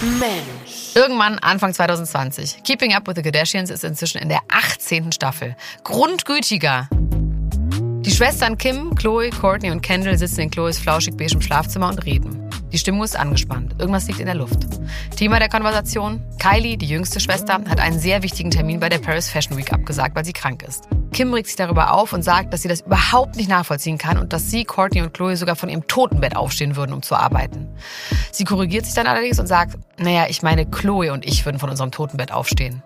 Mensch. Irgendwann Anfang 2020. Keeping Up with the Kardashians ist inzwischen in der 18. Staffel. Grundgütiger. Die Schwestern Kim, Chloe, Courtney und Kendall sitzen in Chloes flauschig beigem Schlafzimmer und reden. Die Stimmung ist angespannt. Irgendwas liegt in der Luft. Thema der Konversation? Kylie, die jüngste Schwester, hat einen sehr wichtigen Termin bei der Paris Fashion Week abgesagt, weil sie krank ist. Kim regt sich darüber auf und sagt, dass sie das überhaupt nicht nachvollziehen kann und dass sie, Courtney und Chloe sogar von ihrem Totenbett aufstehen würden, um zu arbeiten. Sie korrigiert sich dann allerdings und sagt, naja, ich meine, Chloe und ich würden von unserem Totenbett aufstehen.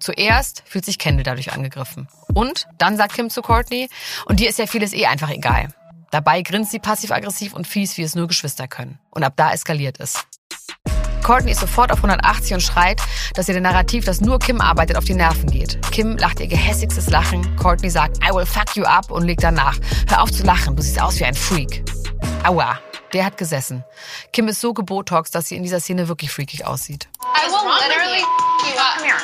Zuerst fühlt sich Kendall dadurch angegriffen. Und dann sagt Kim zu Courtney, und dir ist ja vieles eh einfach egal. Dabei grinst sie passiv-aggressiv und fies, wie es nur Geschwister können. Und ab da eskaliert es. Courtney ist sofort auf 180 und schreit, dass ihr der Narrativ, dass nur Kim arbeitet, auf die Nerven geht. Kim lacht ihr gehässigstes Lachen. Courtney sagt, I will fuck you up und legt danach. Hör auf zu lachen, du siehst aus wie ein Freak. Aua, der hat gesessen. Kim ist so gebotox, dass sie in dieser Szene wirklich freakig aussieht. I will literally you up. Come here.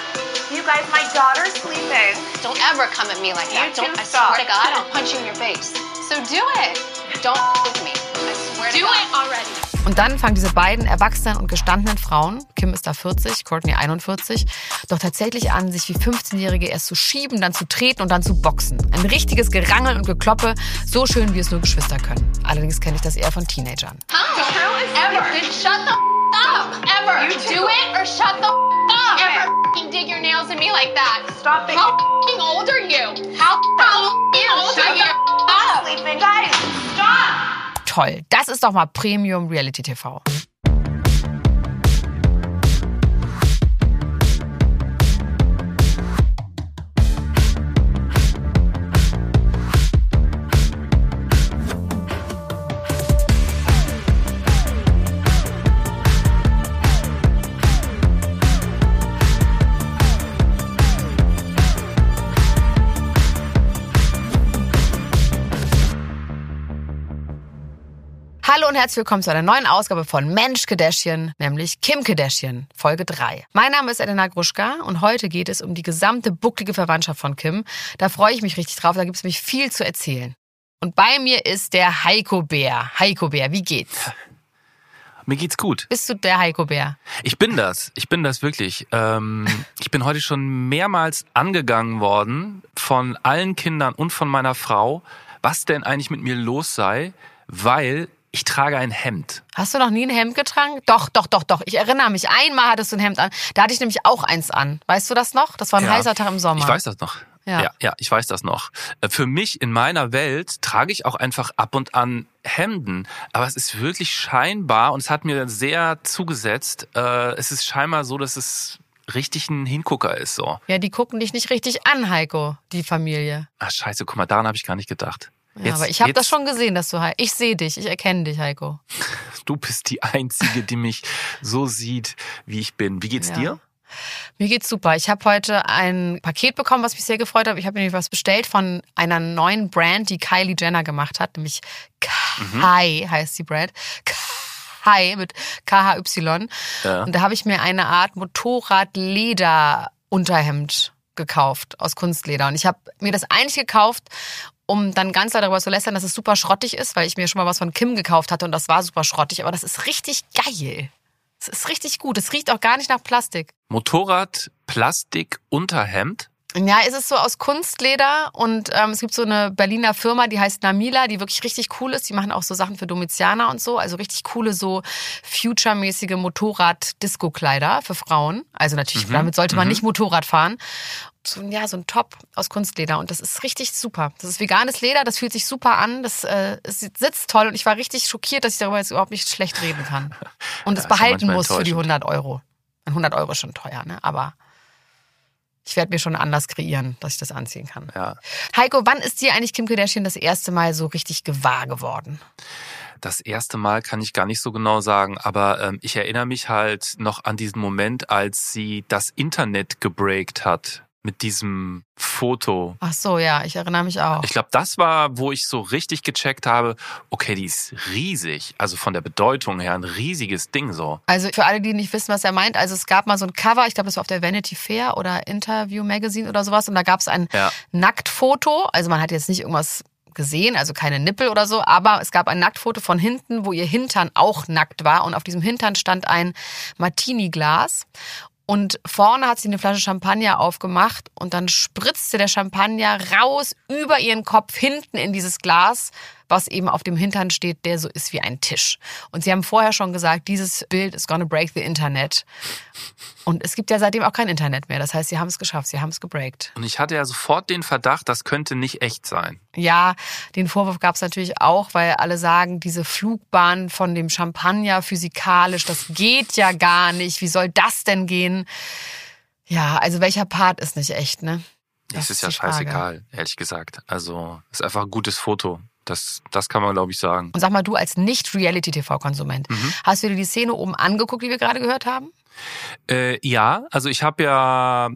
You guys, my daughter's sleeping. Don't ever come at me like that. You Don't. I stop. swear to God, I'll punch you in your face. So do it. Don't f with me. I swear to Do God. it already. Und dann fangen diese beiden erwachsenen und gestandenen Frauen, Kim ist da 40, Courtney 41, doch tatsächlich an, sich wie 15-Jährige erst zu schieben, dann zu treten und dann zu boxen. Ein richtiges Gerangel und Gekloppe, so schön wie es nur Geschwister können. Allerdings kenne ich das eher von Teenagern. How? True is Ever. shut the f up. Ever. You do it or shut the f up. Ever f***ing dig your nails in me like that. Stop it. How f***ing old are you? How how old Shut are you? the Up. sleeping. Guys, stop. Toll, das ist doch mal Premium Reality TV. Und herzlich willkommen zu einer neuen Ausgabe von Mensch Kardashian, nämlich Kim Kardashian, Folge 3. Mein Name ist Elena Gruschka und heute geht es um die gesamte bucklige Verwandtschaft von Kim. Da freue ich mich richtig drauf, da gibt es nämlich viel zu erzählen. Und bei mir ist der Heiko Bär. Heiko Bär, wie geht's? Mir geht's gut. Bist du der Heiko Bär? Ich bin das. Ich bin das wirklich. Ähm, ich bin heute schon mehrmals angegangen worden von allen Kindern und von meiner Frau, was denn eigentlich mit mir los sei, weil ich trage ein Hemd. Hast du noch nie ein Hemd getragen? Doch, doch, doch, doch. Ich erinnere mich. Einmal hattest du ein Hemd an. Da hatte ich nämlich auch eins an. Weißt du das noch? Das war ein Ja. heißer Tag im Sommer. Ich weiß das noch. Ja. ja, ja, ich weiß das noch. Äh, Für mich in meiner Welt trage ich auch einfach ab und an Hemden, aber es ist wirklich scheinbar und es hat mir sehr zugesetzt. Äh, es ist scheinbar so, dass es richtig ein Hingucker ist so. Ja, die gucken dich nicht richtig an, Heiko, die Familie. Ach scheiße, guck mal, daran habe ich gar nicht gedacht. Ja, aber ich habe das schon gesehen, dass du Ich sehe dich, ich erkenne dich, Heiko. Du bist die Einzige, die mich so sieht, wie ich bin. Wie geht's Ja. dir? Mir geht's super. Ich habe heute ein Paket bekommen, was mich sehr gefreut hat. Ich habe nämlich was bestellt von einer neuen Brand, die Kylie Jenner gemacht hat, nämlich Kai heißt die Brand. Kai mit KHY. Ja. Und da habe ich mir eine Art Motorradleder-Unterhemd gekauft aus Kunstleder. Und ich habe mir das eigentlich gekauft, um dann ganz darüber zu lästern, dass es super schrottig ist, weil ich mir schon mal was von Kim gekauft hatte und das war super schrottig. Aber das ist richtig geil. Es ist richtig gut. Es riecht auch gar nicht nach Plastik. Motorrad, Plastik, Unterhemd. Ja, es ist so aus Kunstleder und ähm, es gibt so eine Berliner Firma, die heißt Namila, die wirklich richtig cool ist. Die machen auch so Sachen für Domizianer und so, also richtig coole so future-mäßige Motorrad-Disco-Kleider für Frauen. Also natürlich, damit sollte man nicht Motorrad fahren. So, ein- ja, so ein Top aus Kunstleder und das ist richtig super. Das ist veganes Leder, das fühlt sich super an, das äh, sitzt toll und ich war richtig schockiert, dass ich darüber jetzt überhaupt nicht schlecht reden kann. Und es Ja, behalten muss für die enttäuschend. 100 Euro. 100 Euro ist schon teuer, ne? Aber ich werde mir schon anders kreieren, dass ich das anziehen kann. Ja. Heiko, wann ist dir eigentlich Kim Kardashian das erste Mal so richtig gewahr geworden? Das erste Mal kann ich gar nicht so genau sagen, aber ähm, ich erinnere mich halt noch an diesen Moment, als sie das Internet gebreakt hat mit diesem Foto. Ach so, ja, ich erinnere mich auch. Ich glaube, das war, wo ich so richtig gecheckt habe, okay, die ist riesig, also von der Bedeutung her ein riesiges Ding so. Also für alle, die nicht wissen, was er meint, also es gab mal so ein Cover, ich glaube, das war auf der Vanity Fair oder Interview Magazine oder sowas und da gab es ein Ja. Nacktfoto. Also man hat jetzt nicht irgendwas gesehen, also keine Nippel oder so, aber es gab ein Nacktfoto von hinten, wo ihr Hintern auch nackt war und auf diesem Hintern stand ein Martini-Glas und vorne hat sie eine Flasche Champagner aufgemacht und dann spritzte der Champagner raus über ihren Kopf hinten in dieses Glas, was eben auf dem Hintern steht, der so ist wie ein Tisch. Und sie haben vorher schon gesagt, dieses Bild is gonna break the Internet. Und es gibt ja seitdem auch kein Internet mehr. Das heißt, sie haben es geschafft, sie haben es gebreakt. Und ich hatte ja sofort den Verdacht, das könnte nicht echt sein. Ja, den Vorwurf gab es natürlich auch, weil alle sagen, diese Flugbahn von dem Champagner physikalisch, das geht ja gar nicht. Wie soll das denn gehen? Ja, also welcher Part ist nicht echt, ne? Das, ist ja scheißegal, ehrlich gesagt. Also, ist einfach ein gutes Foto. Das, das kann man, glaube ich, sagen. Und sag mal, du als Nicht-Reality-TV-Konsument, mhm. hast du dir die Szene oben angeguckt, die wir gerade gehört haben? Äh, ja, also ich habe ja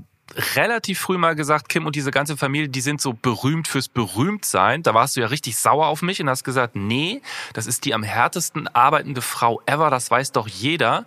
relativ früh mal gesagt, Kim und diese ganze Familie, die sind so berühmt fürs Berühmtsein. Da warst du ja richtig sauer auf mich und hast gesagt, nee, das ist die am härtesten arbeitende Frau ever, das weiß doch jeder.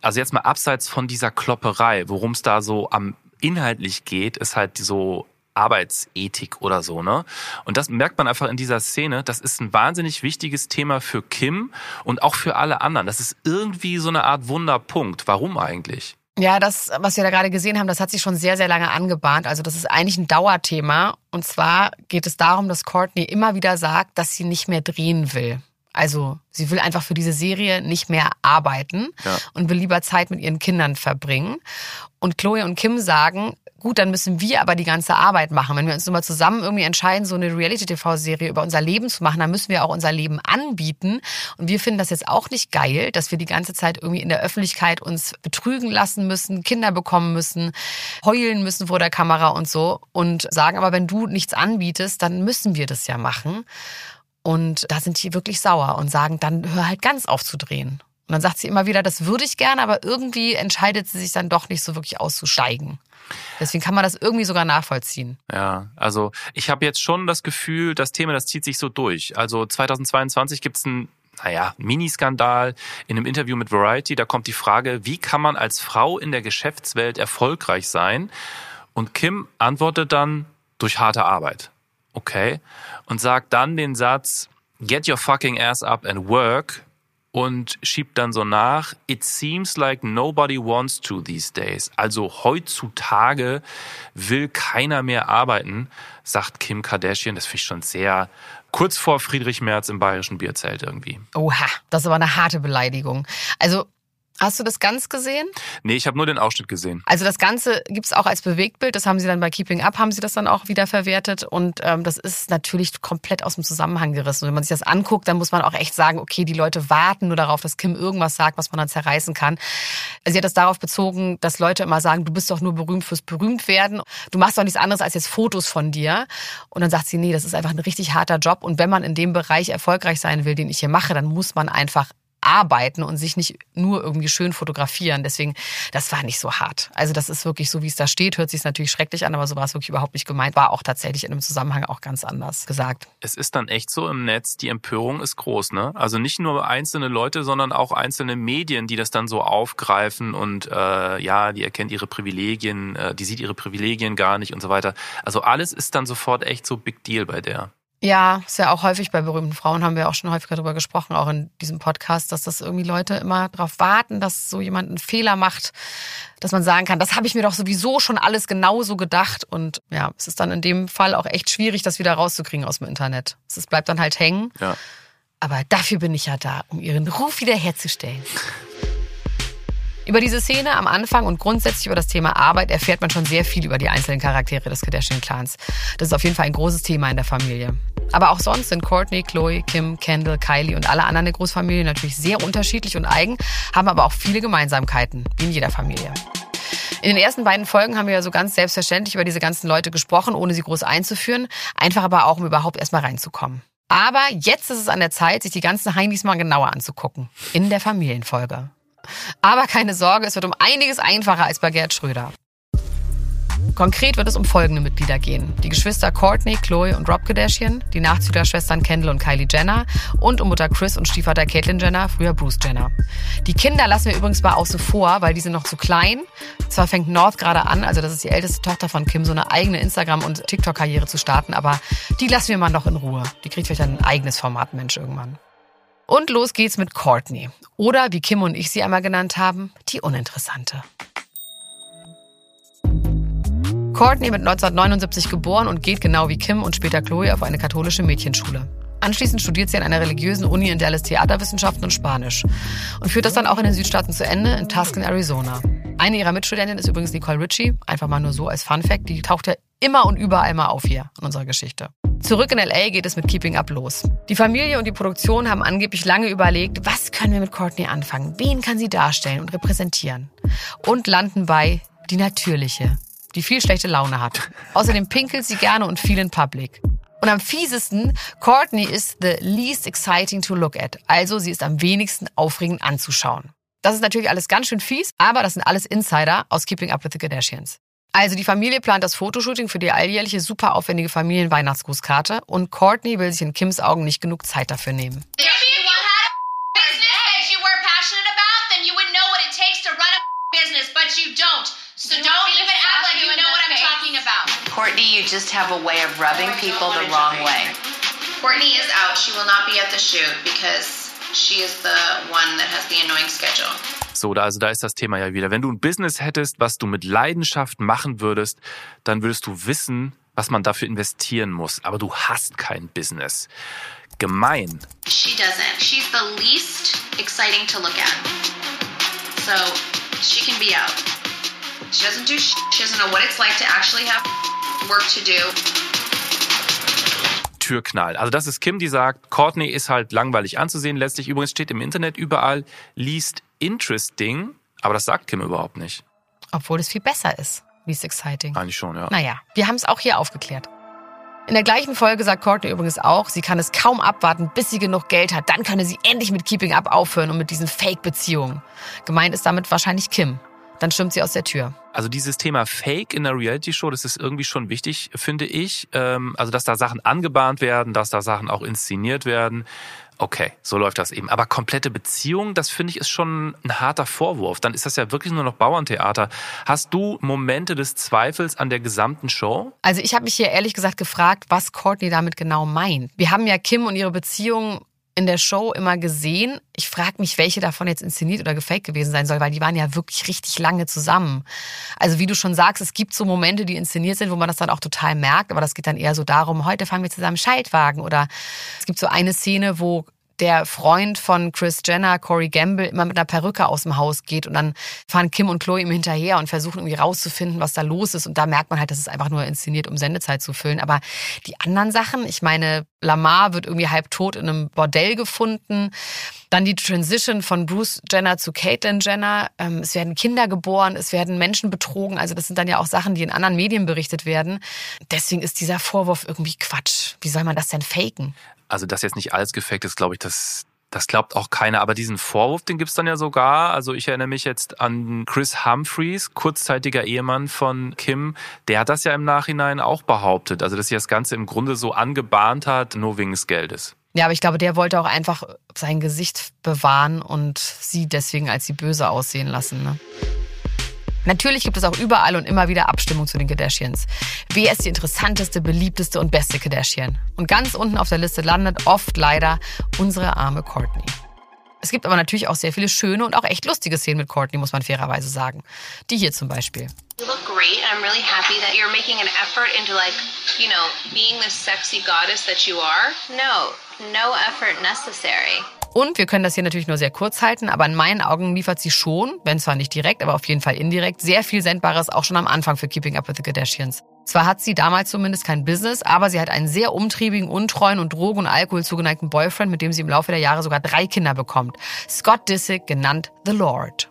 Also jetzt mal abseits von dieser Klopperei, worum es da so am inhaltlich geht, ist halt so Arbeitsethik oder so, ne? Und das merkt man einfach in dieser Szene. Das ist ein wahnsinnig wichtiges Thema für Kim und auch für alle anderen. Das ist irgendwie so eine Art Wunderpunkt. Warum eigentlich? Ja, das, was wir da gerade gesehen haben, das hat sich schon sehr, sehr lange angebahnt. Also das ist eigentlich ein Dauerthema. Und zwar geht es darum, dass Courtney immer wieder sagt, dass sie nicht mehr drehen will. Also sie will einfach für diese Serie nicht mehr arbeiten ja. und will lieber Zeit mit ihren Kindern verbringen. Und Chloe und Kim sagen, gut, dann müssen wir aber die ganze Arbeit machen. Wenn wir uns mal zusammen irgendwie entscheiden, so eine Reality-TV-Serie über unser Leben zu machen, dann müssen wir auch unser Leben anbieten. Und wir finden das jetzt auch nicht geil, dass wir die ganze Zeit irgendwie in der Öffentlichkeit uns betrügen lassen müssen, Kinder bekommen müssen, heulen müssen vor der Kamera und so. Und sagen aber, wenn du nichts anbietest, dann müssen wir das ja machen. Und da sind die wirklich sauer und sagen, dann hör halt ganz auf zu drehen. Und dann sagt sie immer wieder, das würde ich gerne, aber irgendwie entscheidet sie sich dann doch nicht so wirklich auszusteigen. Deswegen kann man das irgendwie sogar nachvollziehen. Ja, also ich habe jetzt schon das Gefühl, das Thema, das zieht sich so durch. Also 2022 gibt es einen naja, Miniskandal in einem Interview mit Variety. Da kommt die Frage, wie kann man als Frau in der Geschäftswelt erfolgreich sein? Und Kim antwortet dann durch harte Arbeit. Okay. Und sagt dann den Satz, get your fucking ass up and work und schiebt dann so nach, it seems like nobody wants to these days. Also heutzutage will keiner mehr arbeiten, sagt Kim Kardashian. Das finde ich schon sehr kurz vor Friedrich Merz im bayerischen Bierzelt irgendwie. Oha, das ist aber eine harte Beleidigung. Also Hast du das ganz gesehen? Nee, ich habe nur den Ausschnitt gesehen. Also das Ganze gibt's auch als Bewegtbild. Das haben sie dann bei Keeping Up, haben sie das dann auch wieder verwertet. Und ähm, das ist natürlich komplett aus dem Zusammenhang gerissen. Und wenn man sich das anguckt, dann muss man auch echt sagen, okay, die Leute warten nur darauf, dass Kim irgendwas sagt, was man dann zerreißen kann. Sie hat das darauf bezogen, dass Leute immer sagen, du bist doch nur berühmt fürs Berühmtwerden. Du machst doch nichts anderes als jetzt Fotos von dir. Und dann sagt sie, nee, das ist einfach ein richtig harter Job. Und wenn man in dem Bereich erfolgreich sein will, den ich hier mache, dann muss man einfach arbeiten und sich nicht nur irgendwie schön fotografieren. Deswegen, das war nicht so hart. Also das ist wirklich so, wie es da steht, hört sich natürlich schrecklich an, aber so war es wirklich überhaupt nicht gemeint. War auch tatsächlich in einem Zusammenhang auch ganz anders gesagt. Es ist dann echt so im Netz, die Empörung ist groß, ne? Also nicht nur einzelne Leute, sondern auch einzelne Medien, die das dann so aufgreifen und äh, ja, die erkennt ihre Privilegien, äh, die sieht ihre Privilegien gar nicht und so weiter. Also alles ist dann sofort echt so Big Deal bei der. Ja, ist ja auch häufig bei berühmten Frauen, haben wir auch schon häufiger darüber gesprochen, auch in diesem Podcast, dass das irgendwie Leute immer darauf warten, dass so jemand einen Fehler macht, dass man sagen kann, das habe ich mir doch sowieso schon alles genauso gedacht. Und ja, es ist dann in dem Fall auch echt schwierig, das wieder rauszukriegen aus dem Internet. Es bleibt dann halt hängen. Ja. Aber dafür bin ich ja da, um ihren Ruf wiederherzustellen. Über diese Szene am Anfang und grundsätzlich über das Thema Arbeit erfährt man schon sehr viel über die einzelnen Charaktere des Kardashian-Clans. Das ist auf jeden Fall ein großes Thema in der Familie. Aber auch sonst sind Courtney, Chloe, Kim, Kendall, Kylie und alle anderen der Großfamilie natürlich sehr unterschiedlich und eigen, haben aber auch viele Gemeinsamkeiten, wie in jeder Familie. In den ersten beiden Folgen haben wir ja so ganz selbstverständlich über diese ganzen Leute gesprochen, ohne sie groß einzuführen. Einfach aber auch, um überhaupt erstmal reinzukommen. Aber jetzt ist es an der Zeit, sich die ganzen Heinis mal genauer anzugucken. In der Familienfolge. Aber keine Sorge, es wird um einiges einfacher als bei Gerd Schröder. Konkret wird es um folgende Mitglieder gehen. Die Geschwister Courtney, Chloe und Rob Kardashian, die Nachzüglerschwestern Kendall und Kylie Jenner und um Mutter Chris und Stiefvater Caitlyn Jenner, früher Bruce Jenner. Die Kinder lassen wir übrigens mal außen vor, weil die sind noch zu klein. Zwar fängt North gerade an, also das ist die älteste Tochter von Kim, so eine eigene Instagram- und TikTok-Karriere zu starten, aber die lassen wir mal noch in Ruhe. Die kriegt vielleicht ein eigenes Format, Mensch, irgendwann. Und los geht's mit Courtney. Oder, wie Kim und ich sie einmal genannt haben, die Uninteressante. Courtney wird 1979 geboren und geht genau wie Kim und später Chloe auf eine katholische Mädchenschule. Anschließend studiert sie an einer religiösen Uni in Dallas Theaterwissenschaften und Spanisch und führt das dann auch in den Südstaaten zu Ende in Tuscan, Arizona. Eine ihrer Mitstudentinnen ist übrigens Nicole Ritchie, einfach mal nur so als Fun Fact, die taucht ja immer und überall mal auf hier in unserer Geschichte. Zurück in LA geht es mit Keeping Up los. Die Familie und die Produktion haben angeblich lange überlegt, was können wir mit Courtney anfangen? Wen kann sie darstellen und repräsentieren? Und landen bei die natürliche, die viel schlechte Laune hat. Außerdem pinkelt sie gerne und viel in Public. Und am fiesesten, Courtney ist the least exciting to look at. Also sie ist am wenigsten aufregend anzuschauen. Das ist natürlich alles ganz schön fies, aber das sind alles Insider aus Keeping Up with the Kardashians. Also die Familie plant das Fotoshooting für die alljährliche super aufwendige Familienweihnachtsgrußkarte und Courtney will sich in Kims Augen nicht genug Zeit dafür nehmen. Business, but you don't. So don't even act like you know what I'm talking about. Courtney, you just have a way of rubbing people the wrong way. Courtney is out. She will not be at the shoot because she is the one that has the annoying schedule. So, da, also da ist das Thema ja wieder. Wenn du ein Business hättest, was du mit Leidenschaft machen würdest, dann würdest du wissen, was man dafür investieren muss. Aber du hast kein Business. Gemein. She doesn't. She's the least exciting to look at. So she can be out. She doesn't do sh- She doesn't know what it's like to actually have work to do. Türknall. Also das ist Kim, die sagt, Courtney ist halt langweilig anzusehen. Letztlich übrigens steht im Internet überall, least interesting. Aber das sagt Kim überhaupt nicht. Obwohl es viel besser ist. Least exciting. Eigentlich schon, ja. Naja, wir haben es auch hier aufgeklärt. In der gleichen Folge sagt Courtney übrigens auch, sie kann es kaum abwarten, bis sie genug Geld hat. Dann könne sie endlich mit Keeping Up aufhören und mit diesen Fake-Beziehungen. Gemeint ist damit wahrscheinlich Kim. Dann stimmt sie aus der Tür. Also dieses Thema Fake in der Reality-Show, das ist irgendwie schon wichtig, finde ich. Ähm, also dass da Sachen angebahnt werden, dass da Sachen auch inszeniert werden. Okay, so läuft das eben. Aber komplette Beziehung, das finde ich ist schon ein harter Vorwurf. Dann ist das ja wirklich nur noch Bauerntheater. Hast du Momente des Zweifels an der gesamten Show? Also ich habe mich hier ehrlich gesagt gefragt, was Courtney damit genau meint. Wir haben ja Kim und ihre Beziehung in der Show immer gesehen. Ich frage mich, welche davon jetzt inszeniert oder gefaked gewesen sein soll, weil die waren ja wirklich richtig lange zusammen. Also wie du schon sagst, es gibt so Momente, die inszeniert sind, wo man das dann auch total merkt, aber das geht dann eher so darum, heute fahren wir zusammen Schaltwagen oder es gibt so eine Szene, wo der Freund von Chris Jenner, Corey Gamble, immer mit einer Perücke aus dem Haus geht und dann fahren Kim und Chloe ihm hinterher und versuchen irgendwie rauszufinden, was da los ist. Und da merkt man halt, dass es einfach nur inszeniert, um Sendezeit zu füllen. Aber die anderen Sachen, ich meine, Lamar wird irgendwie halb tot in einem Bordell gefunden. Dann die Transition von Bruce Jenner zu Caitlyn Jenner. Ähm, Es werden Kinder geboren, es werden Menschen betrogen. Also das sind dann ja auch Sachen, die in anderen Medien berichtet werden. Deswegen ist dieser Vorwurf irgendwie Quatsch. Wie soll man das denn faken? Also dass jetzt nicht alles gefaked ist, glaube ich, das, das glaubt auch keiner. Aber diesen Vorwurf, den gibt's dann ja sogar. Also ich erinnere mich jetzt an Chris Humphreys, kurzzeitiger Ehemann von Kim. Der hat das ja im Nachhinein auch behauptet. Also dass sie das Ganze im Grunde so angebahnt hat, nur wegen des Geldes. Ja, aber ich glaube, der wollte auch einfach sein Gesicht bewahren und sie deswegen als die Böse aussehen lassen. Ne? Natürlich gibt es auch überall und immer wieder Abstimmung zu den Kardashians. Wer ist die interessanteste, beliebteste und beste Kardashian? Und ganz unten auf der Liste landet oft leider unsere arme Courtney. Es gibt aber natürlich auch sehr viele schöne und auch echt lustige Szenen mit Courtney, muss man fairerweise sagen. Die hier zum Beispiel. You look great, and I'm really happy that you're making an effort into like, you know, being this sexy goddess that you are. No, no effort necessary. Und wir können das hier natürlich nur sehr kurz halten, aber in meinen Augen liefert sie schon, wenn zwar nicht direkt, aber auf jeden Fall indirekt, sehr viel Sendbares auch schon am Anfang für Keeping Up with the Kardashians. Zwar hat sie damals zumindest kein Business, aber sie hat einen sehr umtriebigen, untreuen und Drogen- und Alkohol zugeneigten Boyfriend, mit dem sie im Laufe der Jahre sogar drei Kinder bekommt. Scott Disick, genannt The Lord.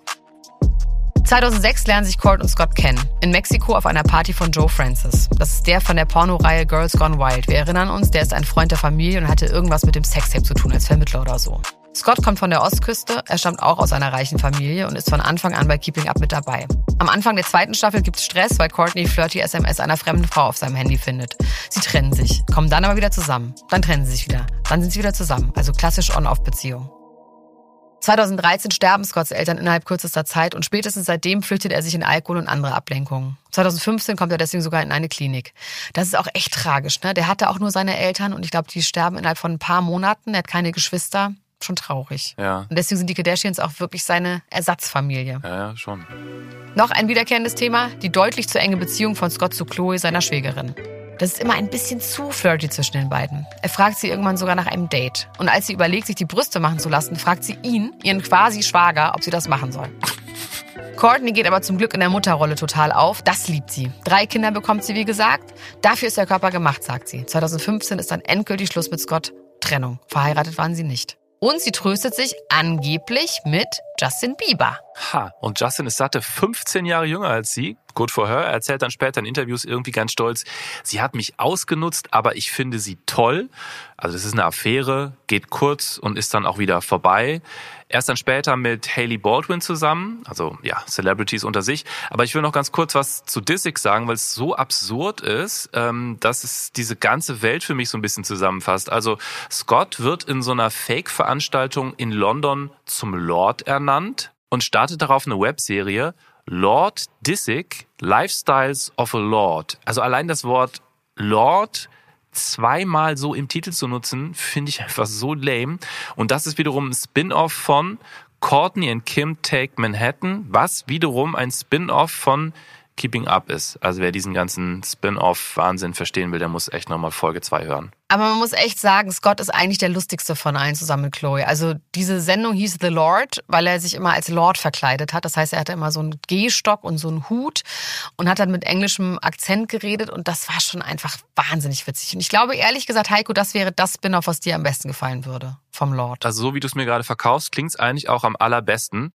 2006 lernen sich Court und Scott kennen. In Mexiko auf einer Party von Joe Francis. Das ist der von der Pornoreihe Girls Gone Wild. Wir erinnern uns, der ist ein Freund der Familie und hatte irgendwas mit dem Sextape zu tun als Vermittler oder so. Scott kommt von der Ostküste, er stammt auch aus einer reichen Familie und ist von Anfang an bei Keeping Up mit dabei. Am Anfang der zweiten Staffel gibt's Stress, weil Courtney flirty SMS einer fremden Frau auf seinem Handy findet. Sie trennen sich, kommen dann aber wieder zusammen. Dann trennen sie sich wieder. Dann sind sie wieder zusammen. Also klassisch On-Off-Beziehung. 2013 sterben Scotts Eltern innerhalb kürzester Zeit und spätestens seitdem flüchtet er sich in Alkohol und andere Ablenkungen. 2015 kommt er deswegen sogar in eine Klinik. Das ist auch echt tragisch. Ne? Der hatte auch nur seine Eltern und ich glaube, die sterben innerhalb von ein paar Monaten. Er hat keine Geschwister. Schon traurig. Ja. Und deswegen sind die Kardashians auch wirklich seine Ersatzfamilie. Ja, ja, schon. Noch ein wiederkehrendes Thema, die deutlich zu enge Beziehung von Scott zu Chloe, seiner Schwägerin. Das ist immer ein bisschen zu flirty zwischen den beiden. Er fragt sie irgendwann sogar nach einem Date. Und als sie überlegt, sich die Brüste machen zu lassen, fragt sie ihn, ihren quasi Schwager, ob sie das machen soll. Courtney geht aber zum Glück in der Mutterrolle total auf. Das liebt sie. Drei Kinder bekommt sie, wie gesagt. Dafür ist der Körper gemacht, sagt sie. 2015 ist dann endgültig Schluss mit Scott. Trennung. Verheiratet waren sie nicht. Und sie tröstet sich angeblich mit Justin Bieber. Ha, und Justin ist satte 15 Jahre jünger als sie. Good for her. Er erzählt dann später in Interviews irgendwie ganz stolz, sie hat mich ausgenutzt, aber ich finde sie toll. Also das ist eine Affäre, geht kurz und ist dann auch wieder vorbei. Er ist dann später mit Haley Baldwin zusammen, also ja, Celebrities unter sich. Aber ich will noch ganz kurz was zu Disick sagen, weil es so absurd ist, ähm, dass es diese ganze Welt für mich so ein bisschen zusammenfasst. Also Scott wird in so einer Fake-Veranstaltung in London zum Lord ernannt und startet darauf eine Webserie Lord Disick, Lifestyles of a Lord. Also allein das Wort Lord zweimal so im Titel zu nutzen, finde ich einfach so lame. Und das ist wiederum ein Spin-off von Courtney and Kim Take Manhattan, was wiederum ein Spin-off von Keeping Up ist. Also wer diesen ganzen Spin-off-Wahnsinn verstehen will, der muss echt nochmal Folge 2 hören. Aber man muss echt sagen, Scott ist eigentlich der lustigste von allen zusammen mit Chloe. Also diese Sendung hieß The Lord, weil er sich immer als Lord verkleidet hat. Das heißt, er hatte immer so einen Gehstock und so einen Hut und hat dann mit englischem Akzent geredet und das war schon einfach wahnsinnig witzig. Und ich glaube ehrlich gesagt, Heiko, das wäre das Spin-off, was dir am besten gefallen würde vom Lord. Also so wie du es mir gerade verkaufst, klingt es eigentlich auch am allerbesten.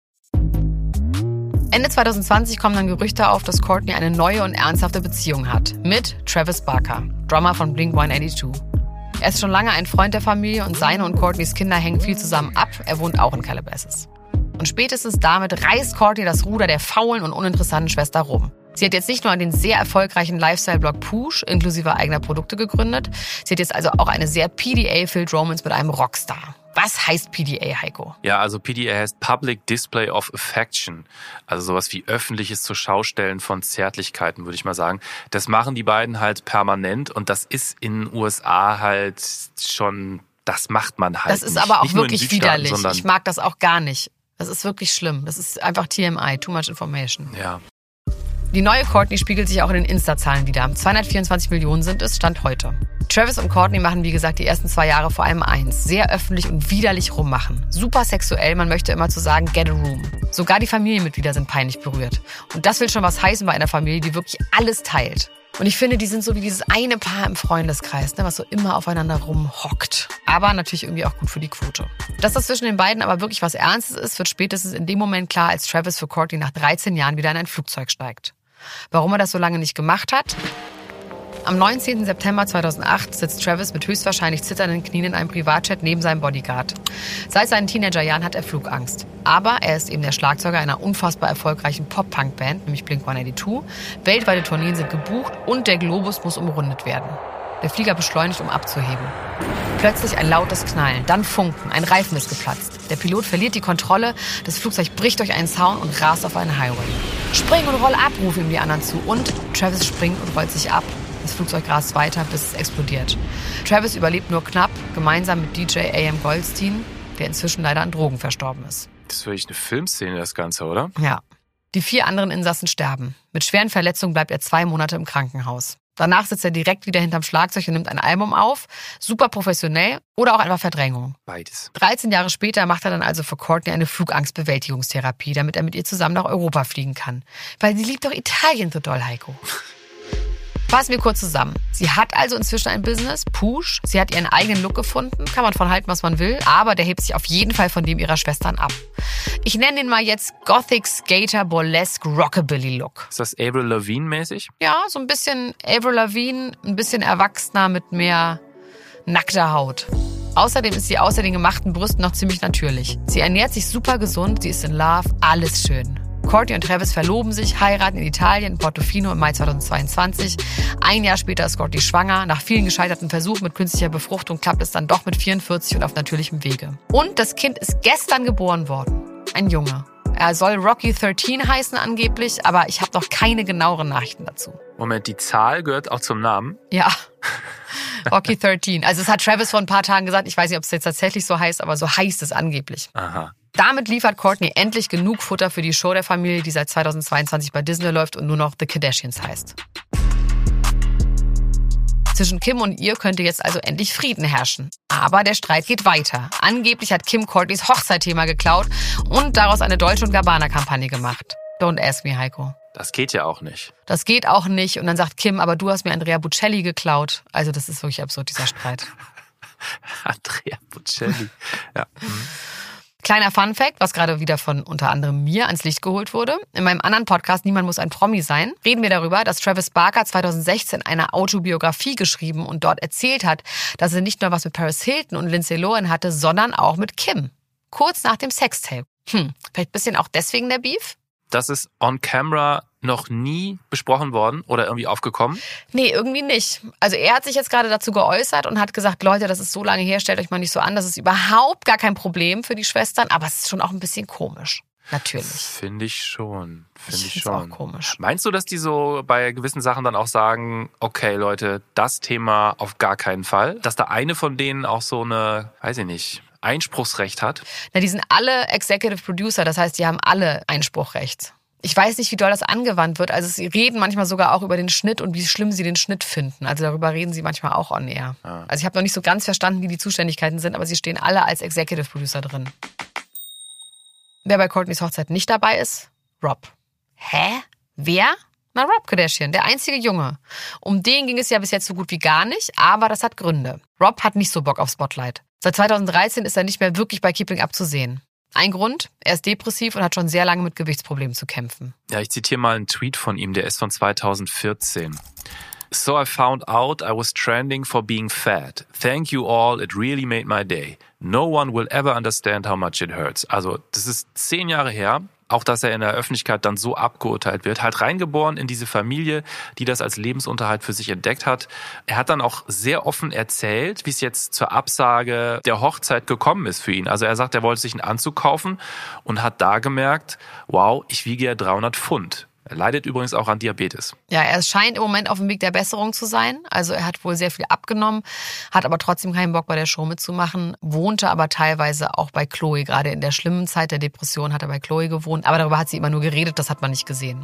Ende 2020 kommen dann Gerüchte auf, dass Courtney eine neue und ernsthafte Beziehung hat mit Travis Barker, Drummer von Blink 182. Er ist schon lange ein Freund der Familie und seine und Courtneys Kinder hängen viel zusammen ab. Er wohnt auch in Calabasas. Und spätestens damit reißt Courtney das Ruder der faulen und uninteressanten Schwester rum. Sie hat jetzt nicht nur den sehr erfolgreichen Lifestyle-Blog Push inklusive eigener Produkte gegründet, sie hat jetzt also auch eine sehr PDA-filled Romance mit einem Rockstar. Was heißt PDA, Heiko? Ja, also PDA heißt Public Display of Affection. Also sowas wie öffentliches zur Schaustellen von Zärtlichkeiten, würde ich mal sagen. Das machen die beiden halt permanent und das ist in den USA halt schon, das macht man halt. Das ist nicht. aber auch nicht wirklich widerlich. Ich mag das auch gar nicht. Das ist wirklich schlimm. Das ist einfach TMI, too much information. Ja. Die neue Courtney spiegelt sich auch in den Insta-Zahlen wieder. 224 Millionen sind es, Stand heute. Travis und Courtney machen, wie gesagt, die ersten zwei Jahre vor allem eins. Sehr öffentlich und widerlich rummachen. Super sexuell, man möchte immer zu sagen, get a room. Sogar die Familienmitglieder sind peinlich berührt. Und das will schon was heißen bei einer Familie, die wirklich alles teilt. Und ich finde, die sind so wie dieses eine Paar im Freundeskreis, ne, was so immer aufeinander rumhockt. Aber natürlich irgendwie auch gut für die Quote. Dass das zwischen den beiden aber wirklich was Ernstes ist, wird spätestens in dem Moment klar, als Travis für Courtney nach 13 Jahren wieder in ein Flugzeug steigt. Warum er das so lange nicht gemacht hat? Am 19. September 2008 sitzt Travis mit höchstwahrscheinlich zitternden Knien in einem Privatjet neben seinem Bodyguard. Seit seinen Teenagerjahren hat er Flugangst. Aber er ist eben der Schlagzeuger einer unfassbar erfolgreichen Pop-Punk-Band, nämlich Blink-182. Weltweite Tourneen sind gebucht und der Globus muss umrundet werden. Der Flieger beschleunigt, um abzuheben. Plötzlich ein lautes Knallen, dann Funken, ein Reifen ist geplatzt. Der Pilot verliert die Kontrolle, das Flugzeug bricht durch einen Zaun und rast auf einen Highway. Spring und roll ab, rufen ihm die anderen zu. Und Travis springt und rollt sich ab. Das Flugzeug rast weiter, bis es explodiert. Travis überlebt nur knapp, gemeinsam mit DJ A.M. Goldstein, der inzwischen leider an Drogen verstorben ist. Das ist wirklich eine Filmszene, das Ganze, oder? Ja. Die vier anderen Insassen sterben. Mit schweren Verletzungen bleibt er zwei Monate im Krankenhaus. Danach sitzt er direkt wieder hinterm Schlagzeug und nimmt ein Album auf. Super professionell oder auch einfach Verdrängung. Beides. 13 Jahre später macht er dann also für Courtney eine Flugangstbewältigungstherapie, damit er mit ihr zusammen nach Europa fliegen kann. Weil sie liebt doch Italien so doll, Heiko. Fassen wir kurz zusammen. Sie hat also inzwischen ein Business, Push. Sie hat ihren eigenen Look gefunden. Kann man von halten, was man will. Aber der hebt sich auf jeden Fall von dem ihrer Schwestern ab. Ich nenne den mal jetzt Gothic Skater Burlesque Rockabilly Look. Ist das Avril Lavigne mäßig? Ja, so ein bisschen Avril Lavigne, ein bisschen erwachsener mit mehr nackter Haut. Außerdem ist sie außer den gemachten Brüsten noch ziemlich natürlich. Sie ernährt sich super gesund, sie ist in Love, alles schön. Courtney und Travis verloben sich, heiraten in Italien, in Portofino im Mai 2022. Ein Jahr später ist Courtney schwanger. Nach vielen gescheiterten Versuchen mit künstlicher Befruchtung klappt es dann doch mit 44 und auf natürlichem Wege. Und das Kind ist gestern geboren worden. Ein Junge. Er soll Rocky 13 heißen angeblich, aber ich habe noch keine genaueren Nachrichten dazu. Moment, die Zahl gehört auch zum Namen. Ja. Rocky 13. Also es hat Travis vor ein paar Tagen gesagt, ich weiß nicht, ob es jetzt tatsächlich so heißt, aber so heißt es angeblich. Aha. Damit liefert Courtney endlich genug Futter für die Show der Familie, die seit 2022 bei Disney läuft und nur noch The Kardashians heißt. Zwischen Kim und ihr könnte jetzt also endlich Frieden herrschen. Aber der Streit geht weiter. Angeblich hat Kim Courtneys Hochzeitthema geklaut und daraus eine Deutsche- und Gabbana-Kampagne gemacht. Don't ask me, Heiko. Das geht ja auch nicht. Das geht auch nicht. Und dann sagt Kim, aber du hast mir Andrea Bocelli geklaut. Also das ist wirklich absurd, dieser Streit. Andrea Bocelli. Ja. Kleiner Fun Fact, was gerade wieder von unter anderem mir ans Licht geholt wurde. In meinem anderen Podcast Niemand muss ein Promi sein, reden wir darüber, dass Travis Barker 2016 eine Autobiografie geschrieben und dort erzählt hat, dass er nicht nur was mit Paris Hilton und Lindsay Lohan hatte, sondern auch mit Kim. Kurz nach dem Sextape. Hm, vielleicht bisschen auch deswegen der Beef? Das ist on camera noch nie besprochen worden oder irgendwie aufgekommen? Nee, irgendwie nicht. Also er hat sich jetzt gerade dazu geäußert und hat gesagt, Leute, das ist so lange her, stellt euch mal nicht so an, das ist überhaupt gar kein Problem für die Schwestern, aber es ist schon auch ein bisschen komisch. Natürlich. Finde ich schon. Finde ich, find's schon. auch komisch. Meinst du, dass die so bei gewissen Sachen dann auch sagen, okay, Leute, das Thema auf gar keinen Fall? Dass da eine von denen auch so eine, weiß ich nicht, Einspruchsrecht hat? Na, die sind alle Executive Producer, das heißt, die haben alle Einspruchrecht. Ich weiß nicht, wie doll das angewandt wird. Also sie reden manchmal sogar auch über den Schnitt und wie schlimm sie den Schnitt finden. Also darüber reden sie manchmal auch on air. Also ich habe noch nicht so ganz verstanden, wie die Zuständigkeiten sind, aber sie stehen alle als Executive Producer drin. Wer bei Courtneys Hochzeit nicht dabei ist? Rob. Hä? Wer? Na, Rob Kardashian, der einzige Junge. Um den ging es ja bis jetzt so gut wie gar nicht, aber das hat Gründe. Rob hat nicht so Bock auf Spotlight. Seit 2013 ist er nicht mehr wirklich bei Keeping Up zu sehen. Ein Grund, er ist depressiv und hat schon sehr lange mit Gewichtsproblemen zu kämpfen. Ja, ich zitiere mal einen Tweet von ihm, der ist von 2014. So I found out I was trending for being fat. Thank you all, it really made my day. No one will ever understand how much it hurts. Also, das ist zehn Jahre her. Auch, dass er in der Öffentlichkeit dann so abgeurteilt wird. Halt reingeboren in diese Familie, die das als Lebensunterhalt für sich entdeckt hat. Er hat dann auch sehr offen erzählt, wie es jetzt zur Absage der Hochzeit gekommen ist für ihn. Also er sagt, er wollte sich einen Anzug kaufen und hat da gemerkt, wow, ich wiege ja 300 Pfund. Leidet übrigens auch an Diabetes. Ja, er scheint im Moment auf dem Weg der Besserung zu sein. Also er hat wohl sehr viel abgenommen, hat aber trotzdem keinen Bock bei der Show mitzumachen, wohnte aber teilweise auch bei Chloe. Gerade in der schlimmen Zeit der Depression hat er bei Chloe gewohnt, aber darüber hat sie immer nur geredet, das hat man nicht gesehen.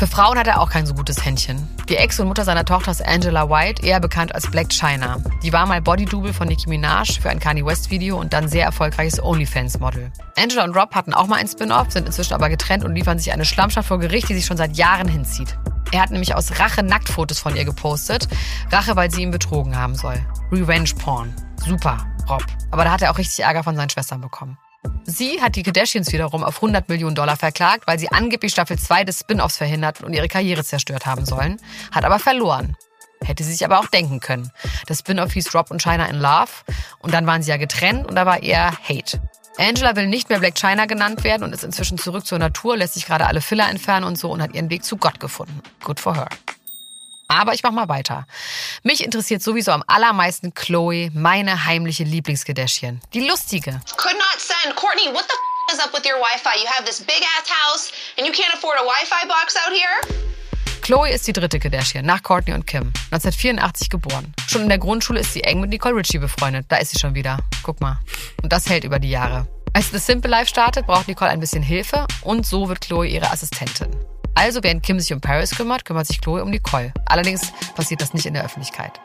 Für Frauen hat er auch kein so gutes Händchen. Die Ex und Mutter seiner Tochter ist Angela White, eher bekannt als Black China. Die war mal Bodydouble von Nicki Minaj für ein Kanye West Video und dann sehr erfolgreiches OnlyFans-Model. Angela und Rob hatten auch mal ein Spin-off, sind inzwischen aber getrennt und liefern sich eine Schlammschaft vor Gericht, die sich schon seit Jahren hinzieht. Er hat nämlich aus Rache Nacktfotos von ihr gepostet. Rache, weil sie ihn betrogen haben soll. Revenge Porn. Super, Rob. Aber da hat er auch richtig Ärger von seinen Schwestern bekommen. Sie hat die Kardashians wiederum auf 100 Millionen Dollar verklagt, weil sie angeblich Staffel 2 des Spin-offs verhindert und ihre Karriere zerstört haben sollen, hat aber verloren. Hätte sie sich aber auch denken können. Das Spin-off hieß Rob und China in Love und dann waren sie ja getrennt und da war eher Hate. Angela will nicht mehr Black China genannt werden und ist inzwischen zurück zur Natur, lässt sich gerade alle Filler entfernen und so und hat ihren Weg zu Gott gefunden. Good for her. Aber ich mach mal weiter. Mich interessiert sowieso am allermeisten Chloe, meine heimliche Lieblingskardashian. Die lustige. Could not send. Courtney, what the f- is up with your Wi-Fi? You have this big ass house and you can't afford a Wi-Fi box out here? Chloe ist die dritte Kardashian, nach Courtney und Kim. 1984 geboren. Schon in der Grundschule ist sie eng mit Nicole Richie befreundet. Da ist sie schon wieder. Guck mal. Und das hält über die Jahre. Als The Simple Life startet, braucht Nicole ein bisschen Hilfe und so wird Chloe ihre Assistentin. Also während Kim sich um Paris kümmert, kümmert sich Chloe um Nicole. Allerdings passiert das nicht in der Öffentlichkeit.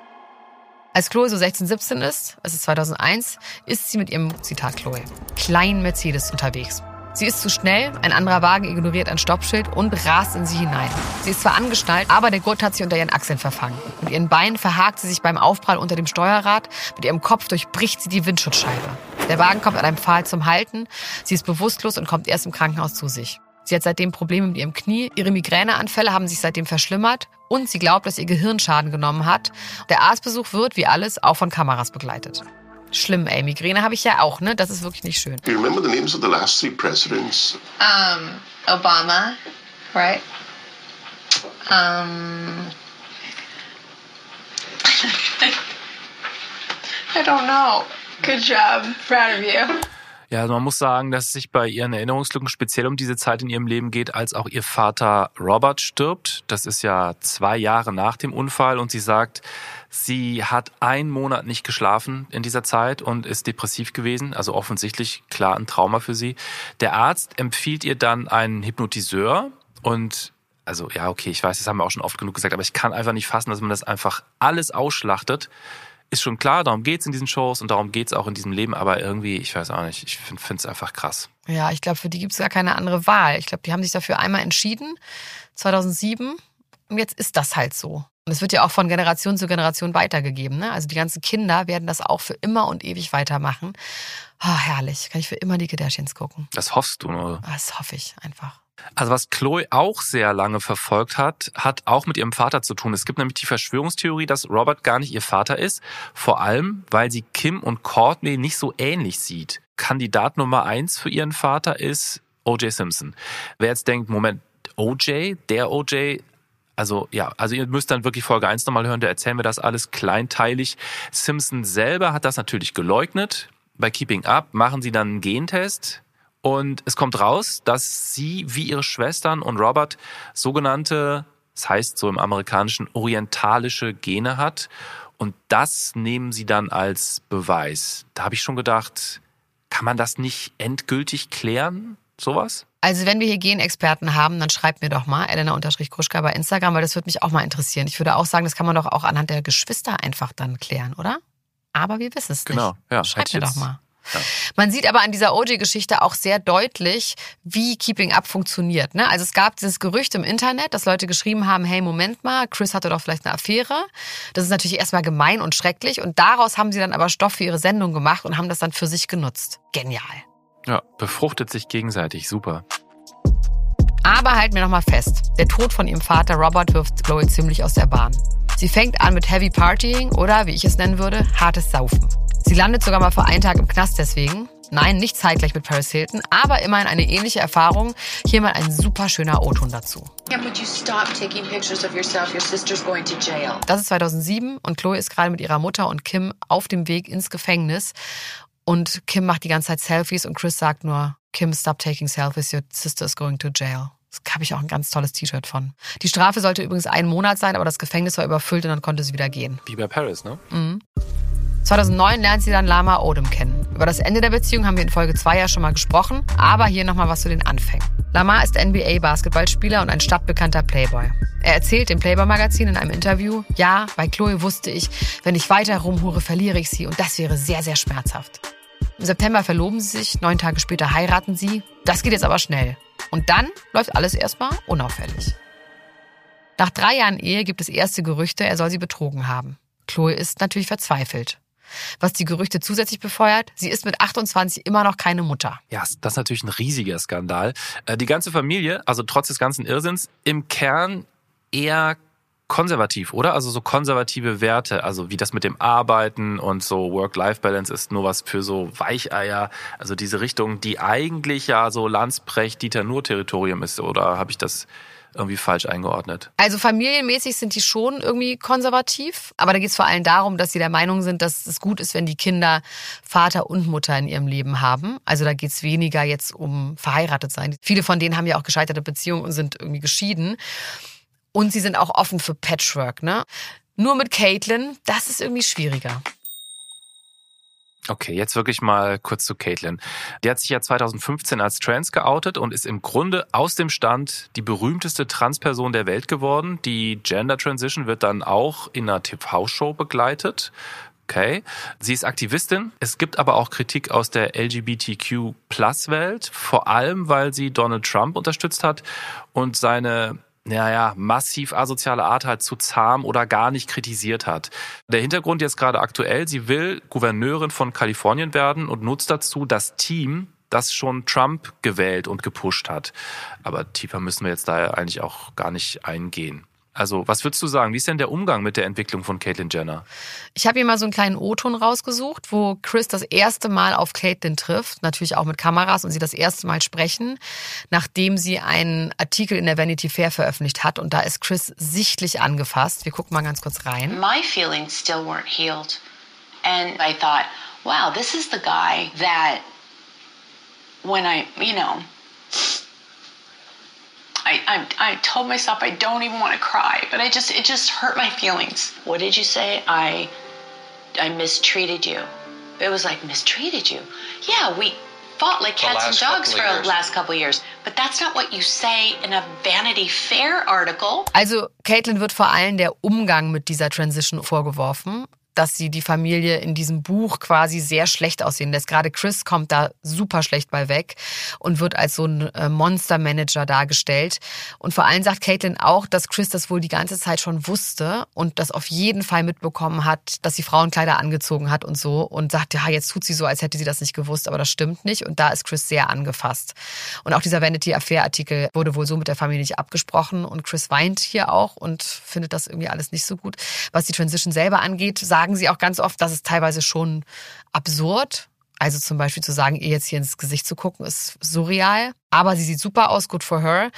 Als Chloe so 16, 17 ist, es ist 2001, ist sie mit ihrem, Zitat Chloe, kleinen Mercedes unterwegs. Sie ist zu schnell, ein anderer Wagen ignoriert ein Stoppschild und rast in sie hinein. Sie ist zwar angeschnallt, aber der Gurt hat sie unter ihren Achseln verfangen. Mit ihren Beinen verhakt sie sich beim Aufprall unter dem Steuerrad, mit ihrem Kopf durchbricht sie die Windschutzscheibe. Der Wagen kommt an einem Pfahl zum Halten, sie ist bewusstlos und kommt erst im Krankenhaus zu sich. Sie hat seitdem Probleme mit ihrem Knie. Ihre Migräneanfälle haben sich seitdem verschlimmert und sie glaubt, dass ihr Gehirn Schaden genommen hat. Der Arztbesuch wird, wie alles, auch von Kameras begleitet. Schlimm, ey. Migräne habe ich ja auch, ne? Das ist wirklich nicht schön. Do you remember the names of the last three presidents? Um, Obama, right? Um, I don't know. Good job. Proud of you. Ja, also man muss sagen, dass es sich bei ihren Erinnerungslücken speziell um diese Zeit in ihrem Leben geht, als auch ihr Vater Robert stirbt. Das ist ja zwei Jahre nach dem Unfall und sie sagt, sie hat einen Monat nicht geschlafen in dieser Zeit und ist depressiv gewesen. Also offensichtlich klar ein Trauma für sie. Der Arzt empfiehlt ihr dann einen Hypnotiseur und also ja, okay, ich weiß, das haben wir auch schon oft genug gesagt, aber ich kann einfach nicht fassen, dass man das einfach alles ausschlachtet ist schon klar, darum geht's in diesen Shows und darum geht's auch in diesem Leben, aber irgendwie, ich weiß auch nicht, ich finde es einfach krass. Ja, ich glaube, für die gibt's gar keine andere Wahl. Ich glaube, die haben sich dafür einmal entschieden, 2007, und jetzt ist das halt so. Und es wird ja auch von Generation zu Generation weitergegeben. Ne? Also die ganzen Kinder werden das auch für immer und ewig weitermachen. Oh, herrlich, kann ich für immer die Kardashians gucken. Das hoffst du, oder? Das hoffe ich einfach. Also was Chloe auch sehr lange verfolgt hat, hat auch mit ihrem Vater zu tun. Es gibt nämlich die Verschwörungstheorie, dass Robert gar nicht ihr Vater ist, vor allem weil sie Kim und Courtney nicht so ähnlich sieht. Kandidat Nummer eins für ihren Vater ist O.J. Simpson. Wer jetzt denkt, Moment, O.J., der O.J., also ja, also ihr müsst dann wirklich Folge 1 nochmal hören, da erzählen wir das alles kleinteilig. Simpson selber hat das natürlich geleugnet. Bei Keeping Up machen sie dann einen Gentest, und es kommt raus, dass sie wie ihre Schwestern und Robert sogenannte, das heißt so im amerikanischen, orientalische Gene hat. Und das nehmen sie dann als Beweis. Da habe ich schon gedacht, kann man das nicht endgültig klären, sowas? Also wenn wir hier Genexperten haben, dann schreibt mir doch mal Elena-Kruschka bei Instagram, weil das würde mich auch mal interessieren. Ich würde auch sagen, das kann man doch auch anhand der Geschwister einfach dann klären, oder? Aber wir wissen es genau, nicht. ja. Schreibt mir doch mal. Ja. Man sieht aber an dieser OJ-Geschichte auch sehr deutlich, wie Keeping Up funktioniert. Ne? Also es gab dieses Gerücht im Internet, dass Leute geschrieben haben, hey, Moment mal, Chris hatte doch vielleicht eine Affäre. Das ist natürlich erstmal gemein und schrecklich. Und daraus haben sie dann aber Stoff für ihre Sendung gemacht und haben das dann für sich genutzt. Genial. Ja, befruchtet sich gegenseitig, super. Aber halten wir nochmal fest, der Tod von ihrem Vater Robert wirft Chloe ziemlich aus der Bahn. Sie fängt an mit Heavy Partying oder, wie ich es nennen würde, hartes Saufen. Sie landet sogar mal für einen Tag im Knast deswegen. Nein, nicht zeitgleich mit Paris Hilton, aber immerhin eine ähnliche Erfahrung. Hier mal ein super schöner O-Ton dazu. Yeah, would you stop taking pictures of yourself? Your sister's going to jail. Das ist 2007 und Chloe ist gerade mit ihrer Mutter und Kim auf dem Weg ins Gefängnis. Und Kim macht die ganze Zeit Selfies und Chris sagt nur, Kim, stop taking selfies, your sister is going to jail. Das habe ich auch ein ganz tolles T-Shirt von. Die Strafe sollte übrigens einen Monat sein, aber das Gefängnis war überfüllt und dann konnte sie wieder gehen. Wie bei Paris, ne? 2009 lernt sie dann Lama Odom kennen. Über das Ende der Beziehung haben wir in Folge 2 ja schon mal gesprochen, aber hier nochmal was zu den Anfängen. Lama ist NBA-Basketballspieler und ein stadtbekannter Playboy. Er erzählt dem Playboy-Magazin in einem Interview, ja, bei Chloe wusste ich, wenn ich weiter rumhure, verliere ich sie und das wäre sehr, sehr schmerzhaft. Im September verloben sie sich, neun Tage später heiraten sie. Das geht jetzt aber schnell. Und dann läuft alles erstmal unauffällig. Nach drei Jahren Ehe gibt es erste Gerüchte, er soll sie betrogen haben. Chloe ist natürlich verzweifelt. Was die Gerüchte zusätzlich befeuert, sie ist mit 28 immer noch keine Mutter. Ja, das ist natürlich ein riesiger Skandal. Äh, Die ganze Familie, also trotz des ganzen Irrsinns, im Kern eher konservativ, oder? Also so konservative Werte, also wie das mit dem Arbeiten und so Work-Life-Balance ist nur was für so Weicheier, also diese Richtung, die eigentlich ja so Landsprecht, Dieter Nur-Territorium ist, oder habe ich das irgendwie falsch eingeordnet? Also familienmäßig sind die schon irgendwie konservativ, aber da geht es vor allem darum, dass sie der Meinung sind, dass es gut ist, wenn die Kinder Vater und Mutter in ihrem Leben haben. Also da geht es weniger jetzt um verheiratet sein. Viele von denen haben ja auch gescheiterte Beziehungen und sind irgendwie geschieden. Und sie sind auch offen für Patchwork, ne? Nur mit Caitlin, das ist irgendwie schwieriger. Okay, jetzt wirklich mal kurz zu Caitlin. Die hat sich ja 2015 als trans geoutet und ist im Grunde aus dem Stand die berühmteste Transperson der Welt geworden. Die Gender Transition wird dann auch in einer TV-Show begleitet. Okay. Sie ist Aktivistin. Es gibt aber auch Kritik aus der LGBTQ-Plus-Welt, vor allem weil sie Donald Trump unterstützt hat und seine naja, massiv asoziale Art halt zu zahm oder gar nicht kritisiert hat. Der Hintergrund jetzt gerade aktuell, sie will Gouverneurin von Kalifornien werden und nutzt dazu das Team das schon Trump gewählt und gepusht hat. Aber tiefer müssen wir jetzt da eigentlich auch gar nicht eingehen. Also, was würdest du sagen? Wie ist denn der Umgang mit der Entwicklung von Caitlyn Jenner? Ich habe hier mal so einen kleinen O-Ton rausgesucht, wo Chris das erste Mal auf Caitlyn trifft, natürlich auch mit Kameras und sie das erste Mal sprechen, nachdem sie einen Artikel in der Vanity Fair veröffentlicht hat und da ist Chris sichtlich angefasst. Wir gucken mal ganz kurz rein. My feelings still weren't healed. And I thought, wow, this is the guy that when I, you know, I, I, I told myself I don't even want to cry, but I just it just hurt my feelings. What did you say? I I mistreated you. It was like mistreated you. Yeah, we fought like cats and dogs for the last couple of years. But that's not what you say in a Vanity Fair article. Also Caitlyn wird vor allem der Umgang mit dieser Transition vorgeworfen, dass sie die Familie in diesem Buch quasi sehr schlecht aussehen lässt. Gerade Chris kommt da super schlecht bei weg und wird als so ein äh, Monstermanager dargestellt. Und vor allem sagt Caitlyn auch, dass Chris das wohl die ganze Zeit schon wusste und das auf jeden Fall mitbekommen hat, dass sie Frauenkleider angezogen hat und so und sagt, ja, jetzt tut sie so, als hätte sie das nicht gewusst, aber das stimmt nicht. Und da ist Chris sehr angefasst. Und auch dieser Vanity Affair Artikel wurde wohl so mit der Familie nicht abgesprochen und Chris weint hier auch und findet das irgendwie alles nicht so gut. Was die Transition selber angeht, sagen sie auch ganz oft, dass es teilweise schon absurd. Also zum Beispiel zu sagen, ihr jetzt hier ins Gesicht zu gucken, ist surreal. Aber sie sieht super aus, good for her.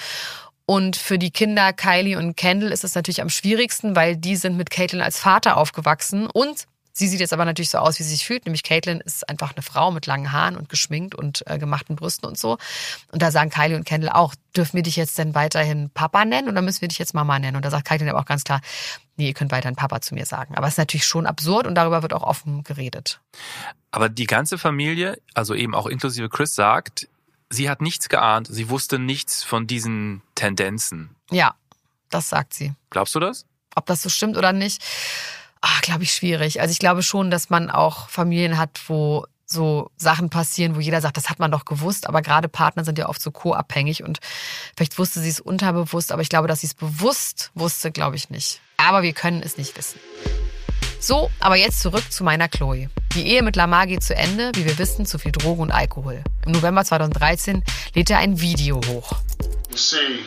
Und für die Kinder Kylie und Kendall ist es natürlich am schwierigsten, weil die sind mit Caitlyn als Vater aufgewachsen und Sie sieht jetzt aber natürlich so aus, wie sie sich fühlt. Nämlich Caitlyn ist einfach eine Frau mit langen Haaren und geschminkt und äh, gemachten Brüsten und so. Und da sagen Kylie und Kendall auch, dürfen wir dich jetzt denn weiterhin Papa nennen oder müssen wir dich jetzt Mama nennen? Und da sagt Caitlyn aber auch ganz klar, nee, ihr könnt weiterhin Papa zu mir sagen. Aber es ist natürlich schon absurd und darüber wird auch offen geredet. Aber die ganze Familie, also eben auch inklusive Chris, sagt, sie hat nichts geahnt, sie wusste nichts von diesen Tendenzen. Ja, das sagt sie. Glaubst du das? Ob das so stimmt oder nicht, ah, glaube ich, schwierig. Also ich glaube schon, dass man auch Familien hat, wo so Sachen passieren, wo jeder sagt, das hat man doch gewusst, aber gerade Partner sind ja oft so co-abhängig und vielleicht wusste sie es unterbewusst, aber ich glaube, dass sie es bewusst wusste, glaube ich nicht. Aber wir können es nicht wissen. So, aber jetzt zurück zu meiner Chloe. Die Ehe mit Lamar geht zu Ende, wie wir wissen, zu viel Drogen und Alkohol. Im November 2013 lädt er ein Video hoch. You see,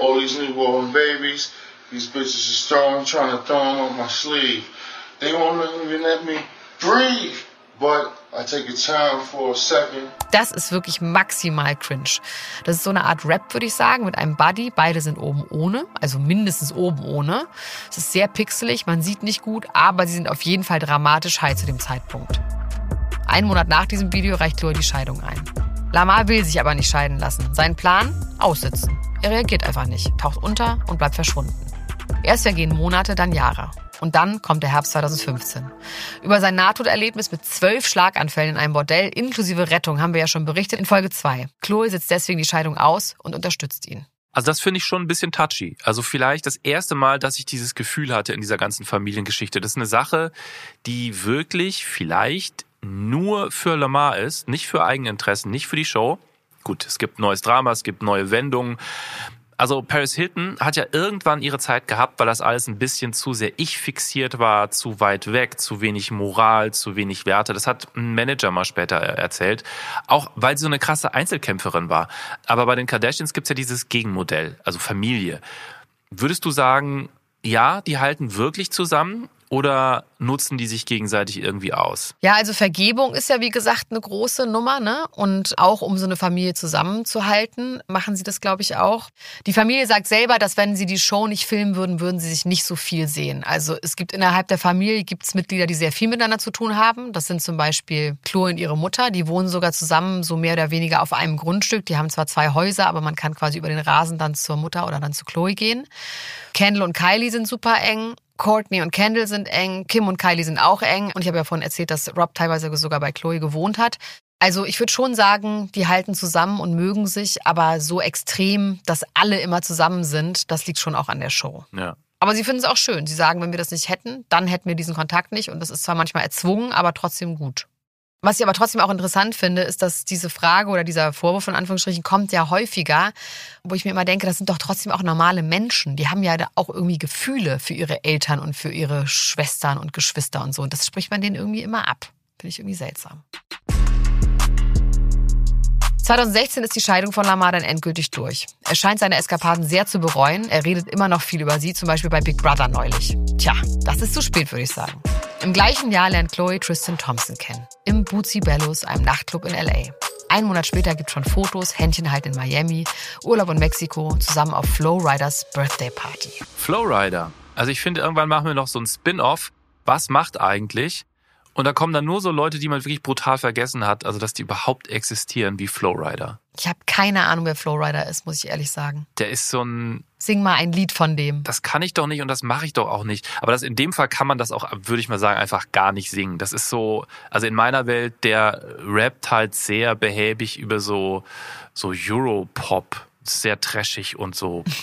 all these newborn babies, these bitches is throwing, trying to throw them up my sleeve. They won't even let me breathe. But I take a time for a second. Das ist wirklich maximal cringe. Das ist so eine Art Rap, würde ich sagen, mit einem Buddy. Beide sind oben ohne, also mindestens oben ohne. Es ist sehr pixelig, man sieht nicht gut, aber sie sind auf jeden Fall dramatisch high zu dem Zeitpunkt. Einen Monat nach diesem Video reicht Chloe die Scheidung ein. Lamar will sich aber nicht scheiden lassen. Sein Plan? Aussitzen. Er reagiert einfach nicht, taucht unter und bleibt verschwunden. Erst vergehen Monate, dann Jahre. Und dann kommt der Herbst 2015. Über sein Nahtoderlebnis mit zwölf Schlaganfällen in einem Bordell inklusive Rettung haben wir ja schon berichtet in Folge 2. Chloe setzt deswegen die Scheidung aus und unterstützt ihn. Also das finde ich schon ein bisschen touchy. Also vielleicht das erste Mal, dass ich dieses Gefühl hatte in dieser ganzen Familiengeschichte. Das ist eine Sache, die wirklich vielleicht nur für Lamar ist, nicht für Eigeninteressen, nicht für die Show. Gut, es gibt neues Drama, es gibt neue Wendungen. Also Paris Hilton hat ja irgendwann ihre Zeit gehabt, weil das alles ein bisschen zu sehr ich fixiert war, zu weit weg, zu wenig Moral, zu wenig Werte. Das hat ein Manager mal später erzählt. Auch weil sie so eine krasse Einzelkämpferin war. Aber bei den Kardashians gibt's ja dieses Gegenmodell, also Familie. Würdest du sagen, ja, die halten wirklich zusammen oder nutzen die sich gegenseitig irgendwie aus? Ja, also Vergebung ist ja wie gesagt eine große Nummer, ne? Und auch um so eine Familie zusammenzuhalten, machen sie das, glaube ich, auch. Die Familie sagt selber, dass wenn sie die Show nicht filmen würden, würden sie sich nicht so viel sehen. Also es gibt innerhalb der Familie gibt's Mitglieder, die sehr viel miteinander zu tun haben. Das sind zum Beispiel Chloe und ihre Mutter, die wohnen sogar zusammen, so mehr oder weniger auf einem Grundstück. Die haben zwar zwei Häuser, aber man kann quasi über den Rasen dann zur Mutter oder dann zu Chloe gehen. Kendall und Kylie sind super eng. Courtney und Kendall sind eng, Kim und Kylie sind auch eng. Und ich habe ja vorhin erzählt, dass Rob teilweise sogar bei Chloe gewohnt hat. Also ich würde schon sagen, die halten zusammen und mögen sich, aber so extrem, dass alle immer zusammen sind, das liegt schon auch an der Show. Ja. Aber sie finden es auch schön. Sie sagen, wenn wir das nicht hätten, dann hätten wir diesen Kontakt nicht. Und das ist zwar manchmal erzwungen, aber trotzdem gut. Was ich aber trotzdem auch interessant finde, ist, dass diese Frage oder dieser Vorwurf in Anführungsstrichen kommt ja häufiger, wo ich mir immer denke, das sind doch trotzdem auch normale Menschen. Die haben ja auch irgendwie Gefühle für ihre Eltern und für ihre Schwestern und Geschwister und so. Und das spricht man denen irgendwie immer ab. Finde ich irgendwie seltsam. 2016 ist die Scheidung von Lamar dann endgültig durch. Er scheint seine Eskapaden sehr zu bereuen. Er redet immer noch viel über sie, zum Beispiel bei Big Brother neulich. Tja, das ist zu spät, würde ich sagen. Im gleichen Jahr lernt Chloe Tristan Thompson kennen. Im Bootsy Bellows, einem Nachtclub in L.A. Ein Monat später gibt schon Fotos, Händchen halt in Miami, Urlaub in Mexiko, zusammen auf Flowriders Birthday Party. Flowrider. Also ich finde, irgendwann machen wir noch so ein Spin-off. Was macht eigentlich? Und da kommen dann nur so Leute, die man wirklich brutal vergessen hat, also dass die überhaupt existieren, wie Flowrider. Ich habe keine Ahnung, wer Flowrider ist, muss ich ehrlich sagen. Der ist so ein, Sing mal ein Lied von dem. das kann ich doch nicht und das mache ich doch auch nicht. Aber das in dem Fall kann man das auch, würde ich mal sagen, einfach gar nicht singen. Das ist so, also in meiner Welt, der rappt halt sehr behäbig über so, so Europop, sehr trashig und so.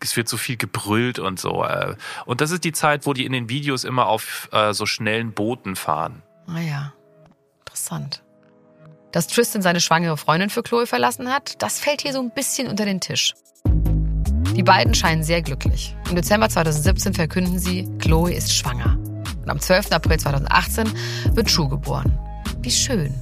Es wird so viel gebrüllt und so. äh. Und das ist die Zeit, wo die in den Videos immer auf äh, so schnellen Booten fahren. Ah ja, interessant. Dass Tristan seine schwangere Freundin für Chloe verlassen hat, das fällt hier so ein bisschen unter den Tisch. Die beiden scheinen sehr glücklich. Im Dezember 2017 verkünden sie, Chloe ist schwanger. Und am 12. April 2018 wird Schuh geboren. Wie schön.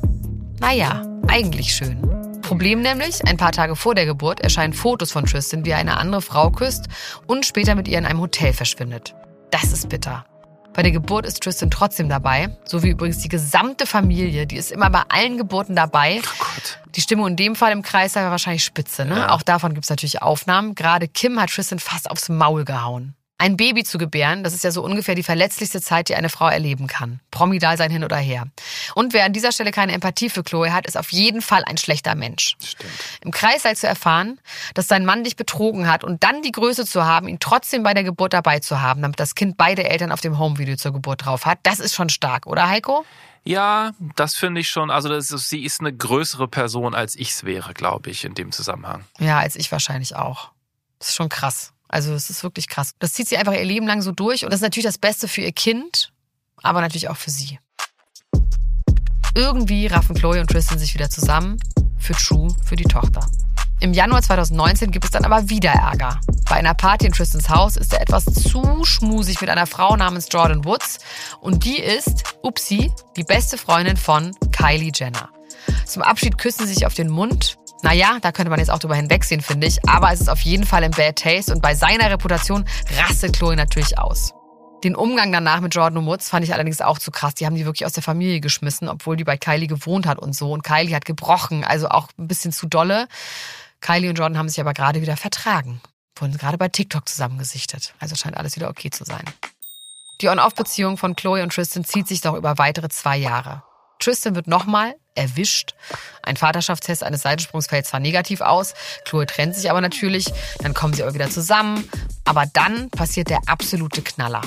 Naja, eigentlich schön. Problem nämlich, ein paar Tage vor der Geburt erscheinen Fotos von Tristan, wie er eine andere Frau küsst und später mit ihr in einem Hotel verschwindet. Das ist bitter. Bei der Geburt ist Tristan trotzdem dabei, so wie übrigens die gesamte Familie, die ist immer bei allen Geburten dabei. Oh Gott. Die Stimmung in dem Fall im Kreis war wahrscheinlich spitze. Ne? Ja. Auch davon gibt es natürlich Aufnahmen. Gerade Kim hat Tristan fast aufs Maul gehauen. Ein Baby zu gebären, das ist ja so ungefähr die verletzlichste Zeit, die eine Frau erleben kann. Promidal sein hin oder her. Und wer an dieser Stelle keine Empathie für Chloe hat, ist auf jeden Fall ein schlechter Mensch. Stimmt. Im Kreißsaal zu erfahren, dass dein Mann dich betrogen hat und dann die Größe zu haben, ihn trotzdem bei der Geburt dabei zu haben, damit das Kind beide Eltern auf dem Homevideo zur Geburt drauf hat, das ist schon stark, oder Heiko? Ja, das finde ich schon. Also ist, sie ist eine größere Person, als ich es wäre, glaube ich, in dem Zusammenhang. Ja, als ich wahrscheinlich auch. Das ist schon krass. Also es ist wirklich krass. Das zieht sie einfach ihr Leben lang so durch und das ist natürlich das Beste für ihr Kind, aber natürlich auch für sie. Irgendwie raffen Chloe und Tristan sich wieder zusammen. Für True, für die Tochter. Im Januar 2019 gibt es dann aber wieder Ärger. Bei einer Party in Tristans Haus ist er etwas zu schmusig mit einer Frau namens Jordan Woods und die ist, upsi, die beste Freundin von Kylie Jenner. Zum Abschied küssen sie sich auf den Mund. Naja, da könnte man jetzt auch drüber hinwegsehen, finde ich. Aber es ist auf jeden Fall im Bad Taste und bei seiner Reputation rastet Chloe natürlich aus. Den Umgang danach mit Jordan und Woods fand ich allerdings auch zu krass. Die haben die wirklich aus der Familie geschmissen, obwohl die bei Kylie gewohnt hat und so. Und Kylie hat gebrochen, also auch ein bisschen zu dolle. Kylie und Jordan haben sich aber gerade wieder vertragen. Wurden gerade bei TikTok zusammengesichtet. Also scheint alles wieder okay zu sein. Die On-Off-Beziehung von Chloe und Tristan zieht sich doch über weitere zwei Jahre. Tristan wird nochmal erwischt. Ein Vaterschaftstest eines Seitensprungs fällt zwar negativ aus, Chloe trennt sich aber natürlich, dann kommen sie aber wieder zusammen. Aber dann passiert der absolute Knaller.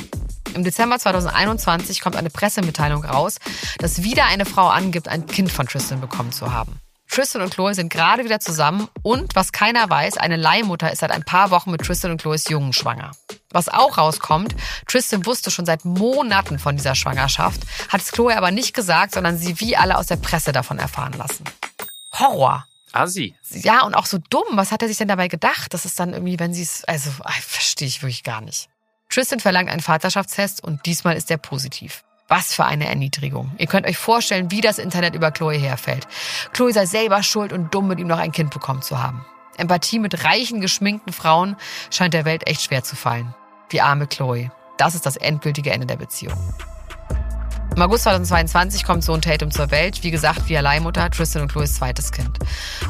Im Dezember 2021 kommt eine Pressemitteilung raus, dass wieder eine Frau angibt, ein Kind von Tristan bekommen zu haben. Tristan und Chloe sind gerade wieder zusammen und, was keiner weiß, eine Leihmutter ist seit ein paar Wochen mit Tristan und Chloes Jungen schwanger. Was auch rauskommt, Tristan wusste schon seit Monaten von dieser Schwangerschaft, hat es Chloe aber nicht gesagt, sondern sie wie alle aus der Presse davon erfahren lassen. Horror. Assi. Ja, und auch so dumm. Was hat er sich denn dabei gedacht? Das ist dann irgendwie, wenn sie es, also, ah, verstehe ich wirklich gar nicht. Tristan verlangt einen Vaterschaftstest und diesmal ist er positiv. Was für eine Erniedrigung. Ihr könnt euch vorstellen, wie das Internet über Chloe herfällt. Chloe sei selber schuld und dumm, mit ihm noch ein Kind bekommen zu haben. Empathie mit reichen, geschminkten Frauen scheint der Welt echt schwer zu fallen. Die arme Chloe. Das ist das endgültige Ende der Beziehung. Im August 2022 kommt Sohn Tatum zur Welt, wie gesagt via Leihmutter, Tristan und Chloes zweites Kind.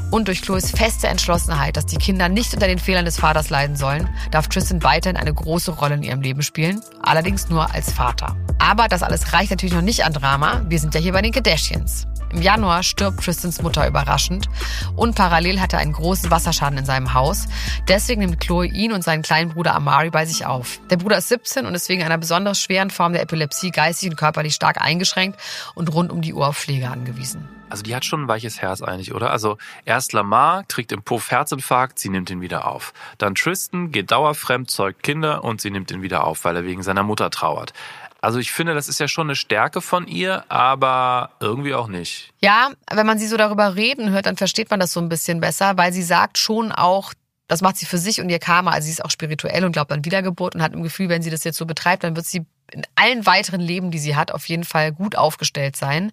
Und durch Chloes feste Entschlossenheit, dass die Kinder nicht unter den Fehlern des Vaters leiden sollen, darf Tristan weiterhin eine große Rolle in ihrem Leben spielen, allerdings nur als Vater. Aber das alles reicht natürlich noch nicht an Drama, wir sind ja hier bei den Kardashians. Im Januar stirbt Tristans Mutter überraschend und parallel hat er einen großen Wasserschaden in seinem Haus. Deswegen nimmt Chloe ihn und seinen kleinen Bruder Amari bei sich auf. Der Bruder ist 17 und ist wegen einer besonders schweren Form der Epilepsie geistig und körperlich stark eingeschränkt und rund um die Uhr auf Pflege angewiesen. Also die hat schon ein weiches Herz eigentlich, oder? Also erst Lamar kriegt im Puff Herzinfarkt, sie nimmt ihn wieder auf. Dann Tristan geht dauerfremd, zeugt Kinder und sie nimmt ihn wieder auf, weil er wegen seiner Mutter trauert. Also ich finde, das ist ja schon eine Stärke von ihr, aber irgendwie auch nicht. Ja, wenn man sie so darüber reden hört, dann versteht man das so ein bisschen besser, weil sie sagt schon auch, das macht sie für sich und ihr Karma. Also sie ist auch spirituell und glaubt an Wiedergeburt und hat im Gefühl, wenn sie das jetzt so betreibt, dann wird sie in allen weiteren Leben, die sie hat, auf jeden Fall gut aufgestellt sein.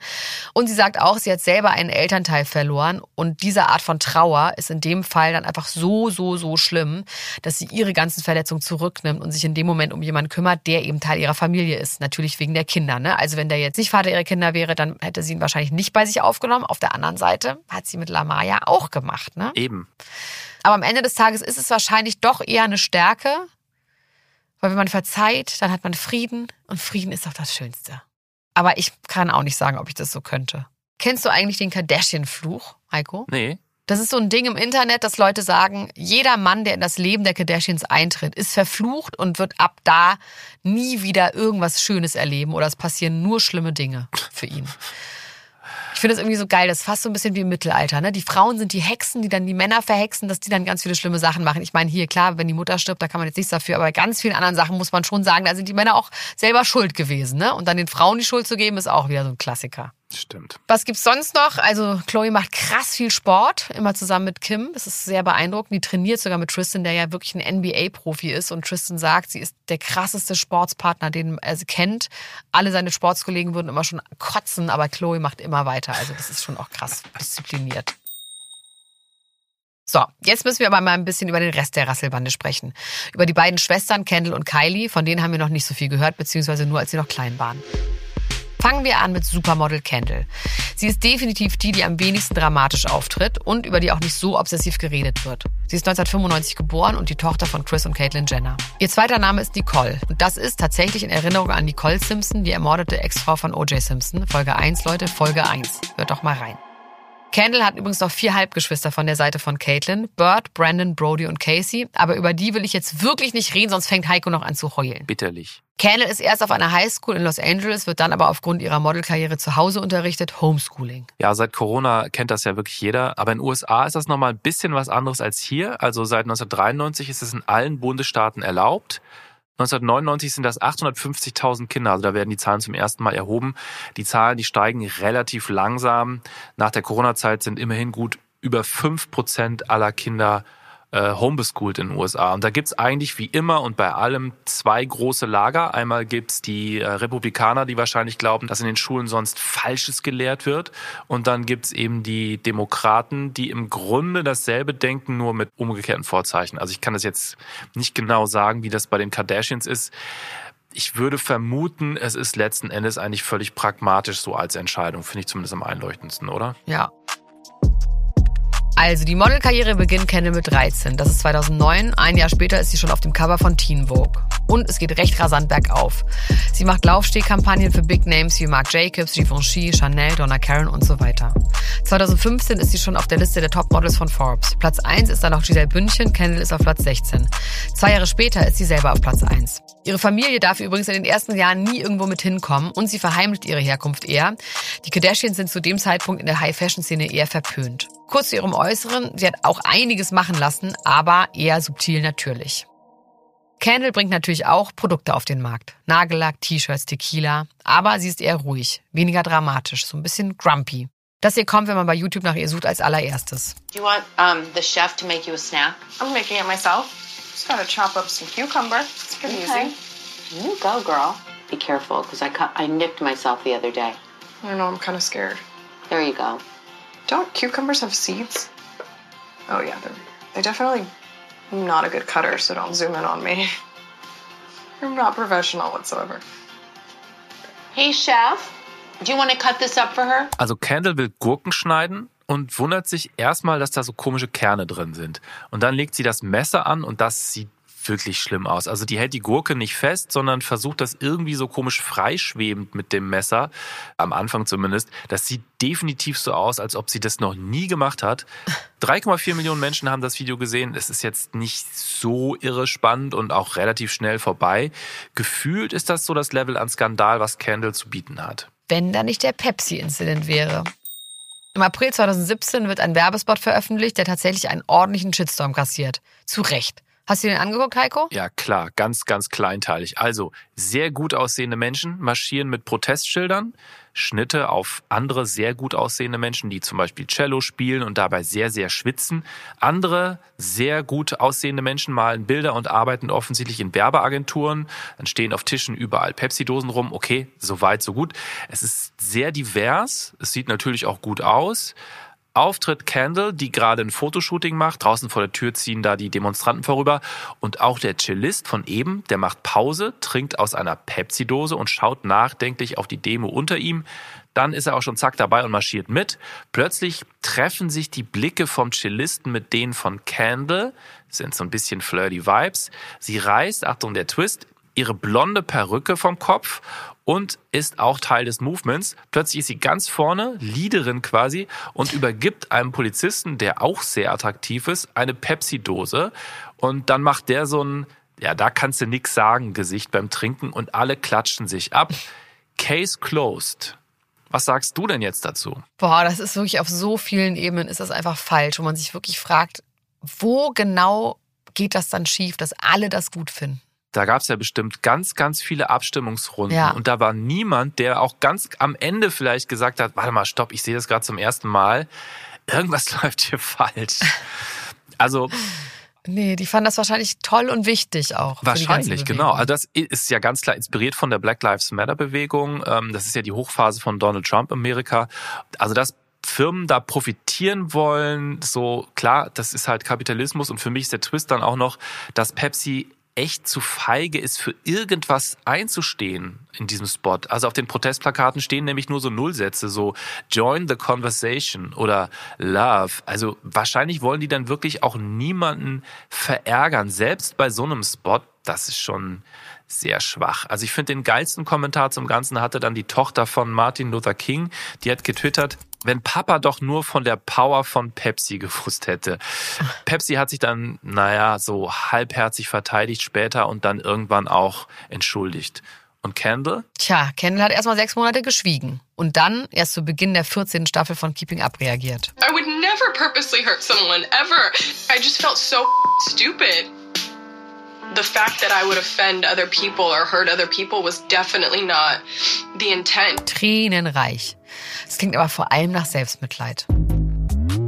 Und sie sagt auch, sie hat selber einen Elternteil verloren und diese Art von Trauer ist in dem Fall dann einfach so, so, so schlimm, dass sie ihre ganzen Verletzungen zurücknimmt und sich in dem Moment um jemanden kümmert, der eben Teil ihrer Familie ist. Natürlich wegen der Kinder. Ne? Also wenn der jetzt nicht Vater ihrer Kinder wäre, dann hätte sie ihn wahrscheinlich nicht bei sich aufgenommen. Auf der anderen Seite hat sie mit Lamaya auch gemacht. Ne? Eben. Aber am Ende des Tages ist es wahrscheinlich doch eher eine Stärke, weil wenn man verzeiht, dann hat man Frieden und Frieden ist doch das Schönste. Aber ich kann auch nicht sagen, ob ich das so könnte. Kennst du eigentlich den Kardashian-Fluch, Heiko? Nee. Das ist so ein Ding im Internet, dass Leute sagen, jeder Mann, der in das Leben der Kardashians eintritt, ist verflucht und wird ab da nie wieder irgendwas Schönes erleben oder es passieren nur schlimme Dinge für ihn. Ich finde das irgendwie so geil. Das ist fast so ein bisschen wie im Mittelalter. Ne? Die Frauen sind die Hexen, die dann die Männer verhexen, dass die dann ganz viele schlimme Sachen machen. Ich meine, hier, klar, wenn die Mutter stirbt, da kann man jetzt nichts dafür. Aber bei ganz vielen anderen Sachen muss man schon sagen, da sind die Männer auch selber schuld gewesen. Ne? Und dann den Frauen die Schuld zu geben, ist auch wieder so ein Klassiker. Stimmt. Was gibt's sonst noch? Also Chloe macht krass viel Sport, immer zusammen mit Kim. Das ist sehr beeindruckend. Die trainiert sogar mit Tristan, der ja wirklich ein NBA-Profi ist. Und Tristan sagt, sie ist der krasseste Sportspartner, den er kennt. Alle seine Sportskollegen würden immer schon kotzen, aber Chloe macht immer weiter. Also das ist schon auch krass diszipliniert. So, jetzt müssen wir aber mal ein bisschen über den Rest der Rasselbande sprechen. Über die beiden Schwestern Kendall und Kylie, von denen haben wir noch nicht so viel gehört, beziehungsweise nur als sie noch klein waren. Fangen wir an mit Supermodel Kendall. Sie ist definitiv die, die am wenigsten dramatisch auftritt und über die auch nicht so obsessiv geredet wird. Sie ist 1995 geboren und die Tochter von Chris und Caitlyn Jenner. Ihr zweiter Name ist Nicole und das ist tatsächlich in Erinnerung an Nicole Simpson, die ermordete Ex-Frau von O.J. Simpson. Folge 1, Leute, Folge 1. Hört doch mal rein. Kendall hat übrigens noch vier Halbgeschwister von der Seite von Caitlyn. Bert, Brandon, Brody und Casey. Aber über die will ich jetzt wirklich nicht reden, sonst fängt Heiko noch an zu heulen. Bitterlich. Kendall ist erst auf einer Highschool in Los Angeles, wird dann aber aufgrund ihrer Modelkarriere zu Hause unterrichtet, Homeschooling. Ja, seit Corona kennt das ja wirklich jeder. Aber in den USA ist das nochmal ein bisschen was anderes als hier. Also seit 1993 ist es in allen Bundesstaaten erlaubt. 1999 sind das 850.000 Kinder, also da werden die Zahlen zum ersten Mal erhoben. Die Zahlen, die steigen relativ langsam. Nach der Corona-Zeit sind immerhin gut über fünf Prozent aller Kinder äh, homeschooled in den USA. Und da gibt's eigentlich wie immer und bei allem zwei große Lager. Einmal gibt's die äh, Republikaner, die wahrscheinlich glauben, dass in den Schulen sonst Falsches gelehrt wird. Und dann gibt's eben die Demokraten, die im Grunde dasselbe denken, nur mit umgekehrten Vorzeichen. Also ich kann das jetzt nicht genau sagen, wie das bei den Kardashians ist. Ich würde vermuten, es ist letzten Endes eigentlich völlig pragmatisch so als Entscheidung. Finde ich zumindest am einleuchtendsten, oder? Ja. Also die Modelkarriere beginnt Kendall mit 13. Das ist 2009. Ein Jahr später ist sie schon auf dem Cover von Teen Vogue. Und es geht recht rasant bergauf. Sie macht Laufstehkampagnen für Big Names wie Marc Jacobs, Givenchy, Chanel, Donna Karen und so weiter. 2015 ist sie schon auf der Liste der Topmodels von Forbes. Platz 1 ist dann noch Giselle Bündchen, Kendall ist auf Platz 16. Zwei Jahre später ist sie selber auf Platz 1. Ihre Familie darf übrigens in den ersten Jahren nie irgendwo mit hinkommen und sie verheimlicht ihre Herkunft eher. Die Kardashians sind zu dem Zeitpunkt in der High-Fashion-Szene eher verpönt. Kurz zu ihrem Äußeren, sie hat auch einiges machen lassen, aber eher subtil natürlich. Candle bringt natürlich auch Produkte auf den Markt. Nagellack, T-Shirts, Tequila. Aber sie ist eher ruhig, weniger dramatisch, so ein bisschen grumpy. Das hier kommt, wenn man bei YouTube nach ihr sucht, als allererstes. Do you want um, the chef to make you a snack? I'm making it myself. Just gotta chop up some cucumber. It's pretty Okay. easy. You go, girl. Be careful, because I, cut, I nipped myself the other day. I know, I'm kind of scared. There you go. Don't cucumbers have seeds? Oh yeah, they're they're definitely not a good cutter, so don't zoom in on me. I'm not professional whatsoever. Hey, chef. Do you want to cut this up for her? Also Kendall will Gurken schneiden und wundert sich erstmal, dass da so komische Kerne drin sind. Und dann legt sie das Messer an und das sieht wirklich schlimm aus. Also die hält die Gurke nicht fest, sondern versucht das irgendwie so komisch freischwebend mit dem Messer, am Anfang zumindest. Das sieht definitiv so aus, als ob sie das noch nie gemacht hat. 3,4 Millionen Menschen haben das Video gesehen. Es ist jetzt nicht so irre spannend und auch relativ schnell vorbei. Gefühlt ist das so das Level an Skandal, was Kendall zu bieten hat. Wenn da nicht der Pepsi-Incident wäre. Im April 2017 wird ein Werbespot veröffentlicht, der tatsächlich einen ordentlichen Shitstorm kassiert. Zu Recht. Hast du den angeguckt, Heiko? Ja, klar, ganz, ganz kleinteilig. Also, sehr gut aussehende Menschen marschieren mit Protestschildern, Schnitte auf andere sehr gut aussehende Menschen, die zum Beispiel Cello spielen und dabei sehr, sehr schwitzen. Andere sehr gut aussehende Menschen malen Bilder und arbeiten offensichtlich in Werbeagenturen. Dann stehen auf Tischen überall Pepsi-Dosen rum. Okay, so weit, so gut. Es ist sehr divers. Es sieht natürlich auch gut aus. Auftritt Candle, die gerade ein Fotoshooting macht. Draußen vor der Tür ziehen da die Demonstranten vorüber. Und auch der Cellist von eben, der macht Pause, trinkt aus einer Pepsi-Dose und schaut nachdenklich auf die Demo unter ihm. Dann ist er auch schon zack dabei und marschiert mit. Plötzlich treffen sich die Blicke vom Cellisten mit denen von Candle. Sind so ein bisschen flirty Vibes. Sie reißt, Achtung der Twist, ihre blonde Perücke vom Kopf und ist auch Teil des Movements. Plötzlich ist sie ganz vorne, Leaderin quasi, und übergibt einem Polizisten, der auch sehr attraktiv ist, eine Pepsi-Dose. Und dann macht der so ein, ja, da kannst du nix sagen, Gesicht beim Trinken und alle klatschen sich ab. Case closed. Was sagst du denn jetzt dazu? Boah, das ist wirklich auf so vielen Ebenen ist das einfach falsch, wo man sich wirklich fragt, wo genau geht das dann schief, dass alle das gut finden? Da gab es ja bestimmt ganz, ganz viele Abstimmungsrunden. Ja. Und da war niemand, der auch ganz am Ende vielleicht gesagt hat, warte mal, stopp, ich sehe das gerade zum ersten Mal. Irgendwas läuft hier falsch. Also Nee, die fanden das wahrscheinlich toll und wichtig auch. Wahrscheinlich, genau. Also das ist ja ganz klar inspiriert von der Black Lives Matter Bewegung. Ähm, Das ist ja die Hochphase von Donald Trump in Amerika. Also dass Firmen da profitieren wollen, so klar, das ist halt Kapitalismus und für mich ist der Twist dann auch noch, dass Pepsi echt zu feige ist, für irgendwas einzustehen in diesem Spot. Also auf den Protestplakaten stehen nämlich nur so Nullsätze, so Join the Conversation oder Love. Also wahrscheinlich wollen die dann wirklich auch niemanden verärgern. Selbst bei so einem Spot, das ist schon sehr schwach. Also ich finde den geilsten Kommentar zum Ganzen hatte dann die Tochter von Martin Luther King, die hat getwittert, wenn Papa doch nur von der Power von Pepsi gewusst hätte. Pepsi hat sich dann, naja, so halbherzig verteidigt später und dann irgendwann auch entschuldigt. Und Candle? Tja, Kendall hat erstmal sechs Monate geschwiegen und dann erst zu Beginn der 14. Staffel von Keeping Up reagiert. I would never purposely hurt someone, ever. I just felt so stupid. The fact that I would offend other people or hurt other people was definitely not the intent. Tränenreich. Es klingt aber vor allem nach Selbstmitleid.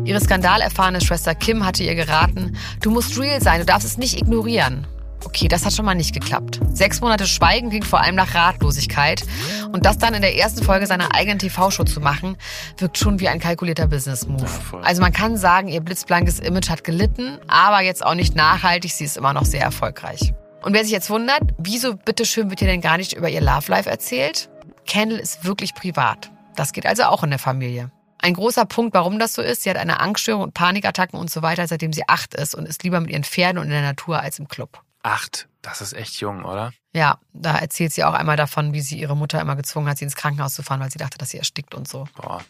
Ihre skandalerfahrene Schwester Kim hatte ihr geraten, du musst real sein, du darfst es nicht ignorieren. Okay, das hat schon mal nicht geklappt. Sechs Monate Schweigen klingt vor allem nach Ratlosigkeit. Und das dann in der ersten Folge seiner eigenen TV-Show zu machen, wirkt schon wie ein kalkulierter Business-Move. voll. also man kann sagen, ihr blitzblankes Image hat gelitten, aber jetzt auch nicht nachhaltig, sie ist immer noch sehr erfolgreich. Und wer sich jetzt wundert, wieso bitteschön wird hier denn gar nicht über ihr Love Life erzählt? Kendall ist wirklich privat. Das geht also auch in der Familie. Ein großer Punkt, warum das so ist, sie hat eine Angststörung und Panikattacken und so weiter, seitdem sie acht ist und ist lieber mit ihren Pferden und in der Natur als im Club. Acht. Das ist echt jung, oder? Ja, da erzählt sie auch einmal davon, wie sie ihre Mutter immer gezwungen hat, sie ins Krankenhaus zu fahren, weil sie dachte, dass sie erstickt und so. Boah.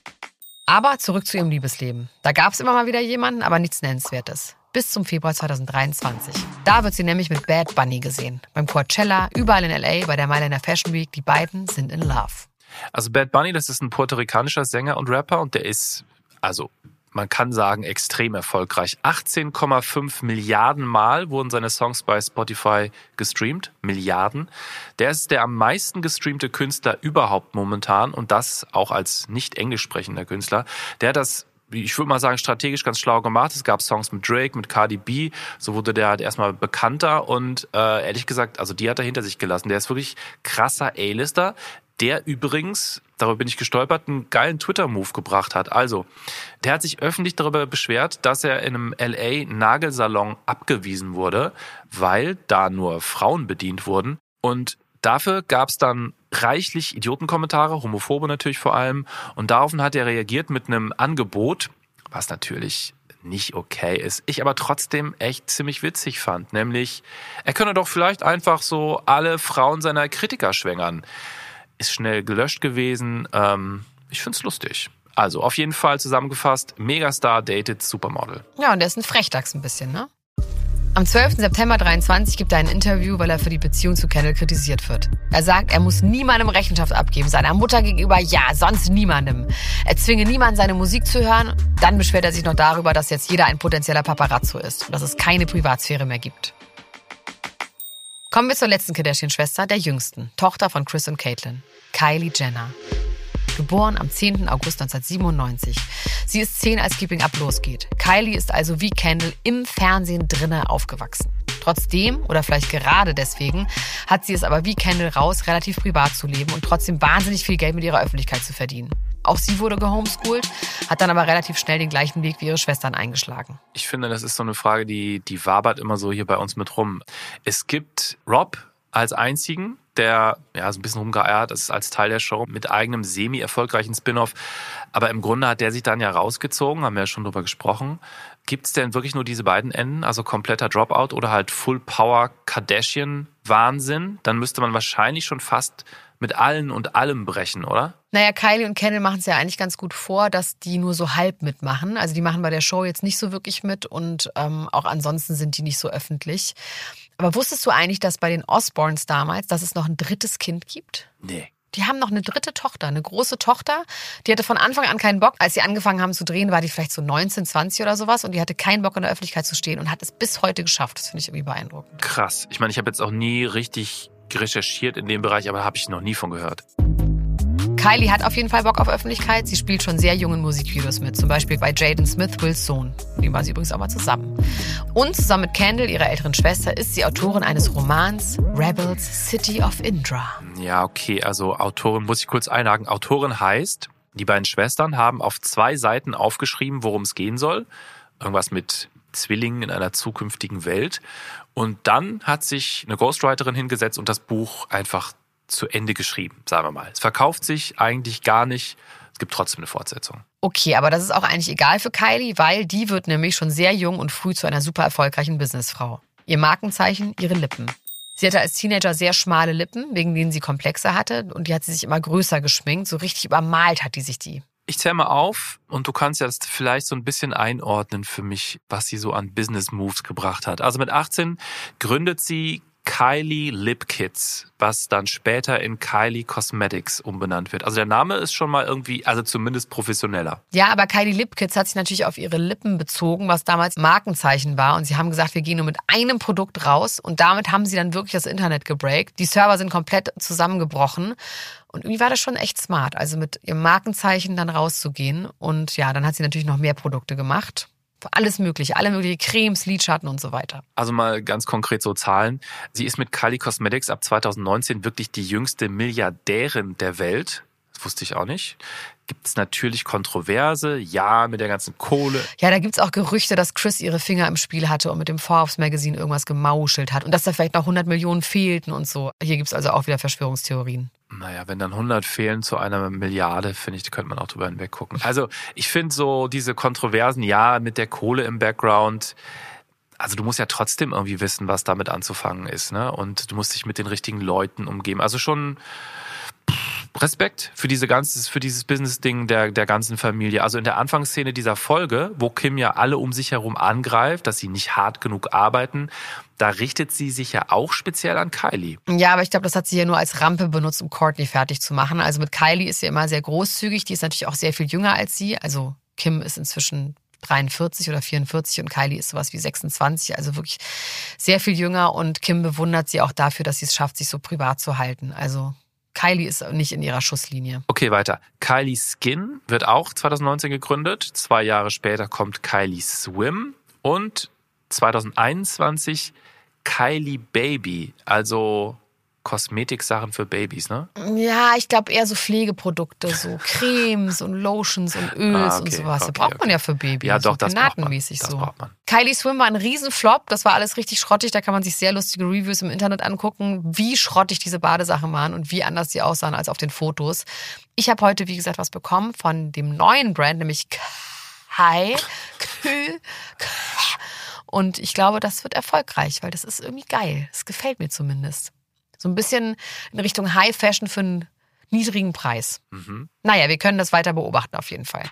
Aber zurück zu ihrem Liebesleben. Da gab es immer mal wieder jemanden, aber nichts Nennenswertes. Bis zum Februar 2023. Da wird sie nämlich mit Bad Bunny gesehen. Beim Coachella, überall in L.A., bei der Mailänder Fashion Week. Die beiden sind in Love. Also Bad Bunny, das ist ein puerto-ricanischer Sänger und Rapper und der ist, also man kann sagen, extrem erfolgreich. 18,5 Milliarden Mal wurden seine Songs bei Spotify gestreamt. Milliarden. Der ist der am meisten gestreamte Künstler überhaupt momentan und das auch als nicht englisch sprechender Künstler. Der hat das ich würde mal sagen, strategisch ganz schlau gemacht. Es gab Songs mit Drake, mit Cardi B. So wurde der halt erstmal bekannter und äh, ehrlich gesagt, also die hat er hinter sich gelassen. Der ist wirklich krasser A-Lister, der übrigens, darüber bin ich gestolpert, einen geilen Twitter-Move gebracht hat. Also, der hat sich öffentlich darüber beschwert, dass er in einem LA-Nagelsalon abgewiesen wurde, weil da nur Frauen bedient wurden. Und dafür gab es dann reichlich Idiotenkommentare, homophobe natürlich vor allem. Und daraufhin hat er reagiert mit einem Angebot, was natürlich nicht okay ist. Ich aber trotzdem echt ziemlich witzig fand. Nämlich, er könne doch vielleicht einfach so alle Frauen seiner Kritiker schwängern. Ist schnell gelöscht gewesen. Ähm, ich find's lustig. Also auf jeden Fall zusammengefasst, Megastar dated Supermodel. Ja, und der ist ein Frechdachs ein bisschen, ne? Am 12. September 23 gibt er ein Interview, weil er für die Beziehung zu Kendall kritisiert wird. Er sagt, er muss niemandem Rechenschaft abgeben, seiner Mutter gegenüber ja, sonst niemandem. Er zwinge niemanden, seine Musik zu hören. Dann beschwert er sich noch darüber, dass jetzt jeder ein potenzieller Paparazzo ist und dass es keine Privatsphäre mehr gibt. Kommen wir zur letzten Kardashian-Schwester, der jüngsten, Tochter von Chris und Caitlyn, Kylie Jenner. Geboren am 10. August 1997. Sie ist 10, als Keeping Up losgeht. Kylie ist also wie Kendall im Fernsehen drinne aufgewachsen. Trotzdem, oder vielleicht gerade deswegen, hat sie es aber wie Kendall raus, relativ privat zu leben und trotzdem wahnsinnig viel Geld mit ihrer Öffentlichkeit zu verdienen. Auch sie wurde gehomeschoolt, hat dann aber relativ schnell den gleichen Weg wie ihre Schwestern eingeschlagen. Ich finde, das ist so eine Frage, die, die wabert immer so hier bei uns mit rum. Es gibt Rob als einzigen, der ja so ein bisschen rumgeeiert ist als Teil der Show mit eigenem semi-erfolgreichen Spin-off. Aber im Grunde hat der sich dann ja rausgezogen, haben wir ja schon drüber gesprochen. Gibt es denn wirklich nur diese beiden Enden, also kompletter Dropout oder halt Full Power Kardashian-Wahnsinn? Dann müsste man wahrscheinlich schon fast mit allen und allem brechen, oder? Naja, Kylie und Kendall machen es ja eigentlich ganz gut vor, dass die nur so halb mitmachen. Also die machen bei der Show jetzt nicht so wirklich mit und ähm, auch ansonsten sind die nicht so öffentlich. Aber wusstest du eigentlich, dass bei den Osborns damals, dass es noch ein drittes Kind gibt? Nee. Die haben noch eine dritte Tochter, eine große Tochter. Die hatte von Anfang an keinen Bock. Als sie angefangen haben zu drehen, war die vielleicht so 19, 20 oder sowas. Und die hatte keinen Bock in der Öffentlichkeit zu stehen und hat es bis heute geschafft. Das finde ich irgendwie beeindruckend. Krass. Ich meine, ich habe jetzt auch nie richtig recherchiert in dem Bereich, aber habe ich noch nie von gehört. Kylie hat auf jeden Fall Bock auf Öffentlichkeit. Sie spielt schon sehr jungen Musikvideos mit. Zum Beispiel bei Jaden Smith, Wills Sohn. Dem war sie übrigens auch mal zusammen. Und zusammen mit Kendall, ihrer älteren Schwester, ist sie Autorin eines Romans Rebels City of Indra. Ja, okay. Also Autorin muss ich kurz einhaken. Autorin heißt, die beiden Schwestern haben auf zwei Seiten aufgeschrieben, worum es gehen soll. Irgendwas mit Zwillingen in einer zukünftigen Welt. Und dann hat sich eine Ghostwriterin hingesetzt und das Buch einfach zu Ende geschrieben, sagen wir mal. Es verkauft sich eigentlich gar nicht. Es gibt trotzdem eine Fortsetzung. Okay, aber das ist auch eigentlich egal für Kylie, weil die wird nämlich schon sehr jung und früh zu einer super erfolgreichen Businessfrau. Ihr Markenzeichen, ihre Lippen. Sie hatte als Teenager sehr schmale Lippen, wegen denen sie Komplexe hatte und die hat sie sich immer größer geschminkt. So richtig übermalt hat die sich die. Ich zähle mal auf und du kannst jetzt vielleicht so ein bisschen einordnen für mich, was sie so an Business Moves gebracht hat. Also mit 18 gründet sie Kylie Lip Kits, was dann später in Kylie Cosmetics umbenannt wird. Also der Name ist schon mal irgendwie, also zumindest professioneller. Ja, aber Kylie Lip Kits hat sich natürlich auf ihre Lippen bezogen, was damals Markenzeichen war. Und sie haben gesagt, wir gehen nur mit einem Produkt raus. Und damit haben sie dann wirklich das Internet gebreakt. Die Server sind komplett zusammengebrochen. Und irgendwie war das schon echt smart, also mit ihrem Markenzeichen dann rauszugehen. Und ja, dann hat sie natürlich noch mehr Produkte gemacht. Alles Mögliche, alle möglichen Cremes, Lidschatten und so weiter. Also mal ganz konkret so Zahlen. Sie ist mit Kylie Cosmetics ab 2019 wirklich die jüngste Milliardärin der Welt. Wusste ich auch nicht. Gibt es natürlich Kontroverse, ja, mit der ganzen Kohle. Ja, da gibt's auch Gerüchte, dass Chris ihre Finger im Spiel hatte und mit dem Forbes Magazine irgendwas gemauschelt hat und dass da vielleicht noch 100 Millionen fehlten und so. Hier gibt's also auch wieder Verschwörungstheorien. Naja, wenn dann 100 fehlen zu einer Milliarde, finde ich, könnte man auch drüber hinweggucken. Also ich finde so diese Kontroversen, ja, mit der Kohle im Background, also du musst ja trotzdem irgendwie wissen, was damit anzufangen ist, ne? Und du musst dich mit den richtigen Leuten umgeben. Also schon Respekt für diese ganze, für dieses Business-Ding der, der ganzen Familie. Also in der Anfangsszene dieser Folge, wo Kim ja alle um sich herum angreift, dass sie nicht hart genug arbeiten, da richtet sie sich ja auch speziell an Kylie. Ja, aber ich glaube, das hat sie ja nur als Rampe benutzt, um Courtney fertig zu machen. Also mit Kylie ist sie immer sehr großzügig. Die ist natürlich auch sehr viel jünger als sie. Also Kim ist inzwischen 43 oder 44 und Kylie ist sowas wie 26, also wirklich sehr viel jünger und Kim bewundert sie auch dafür, dass sie es schafft, sich so privat zu halten. Also Kylie ist nicht in ihrer Schusslinie. Okay, weiter. Kylie Skin wird auch 2019 gegründet. Zwei Jahre später kommt Kylie Swim und 2021 Kylie Baby, also Kosmetiksachen für Babys, ne? Ja, ich glaube eher so Pflegeprodukte, so Cremes und Lotions und Öls Ah, okay, und sowas. okay, das braucht man okay. ja für Babys. Ja, doch, so das braucht man. Das so. braucht man. Kylie Swim war ein Riesenflop. Das war alles richtig schrottig. Da kann man sich sehr lustige Reviews im Internet angucken, wie schrottig diese Badesachen waren und wie anders sie aussahen als auf den Fotos. Ich habe heute, wie gesagt, was bekommen von dem neuen Brand, nämlich Kai. Kü- Und ich glaube, das wird erfolgreich, weil das ist irgendwie geil. Das gefällt mir zumindest. So ein bisschen in Richtung High Fashion für einen niedrigen Preis. Mhm. Naja, wir können das weiter beobachten auf jeden Fall.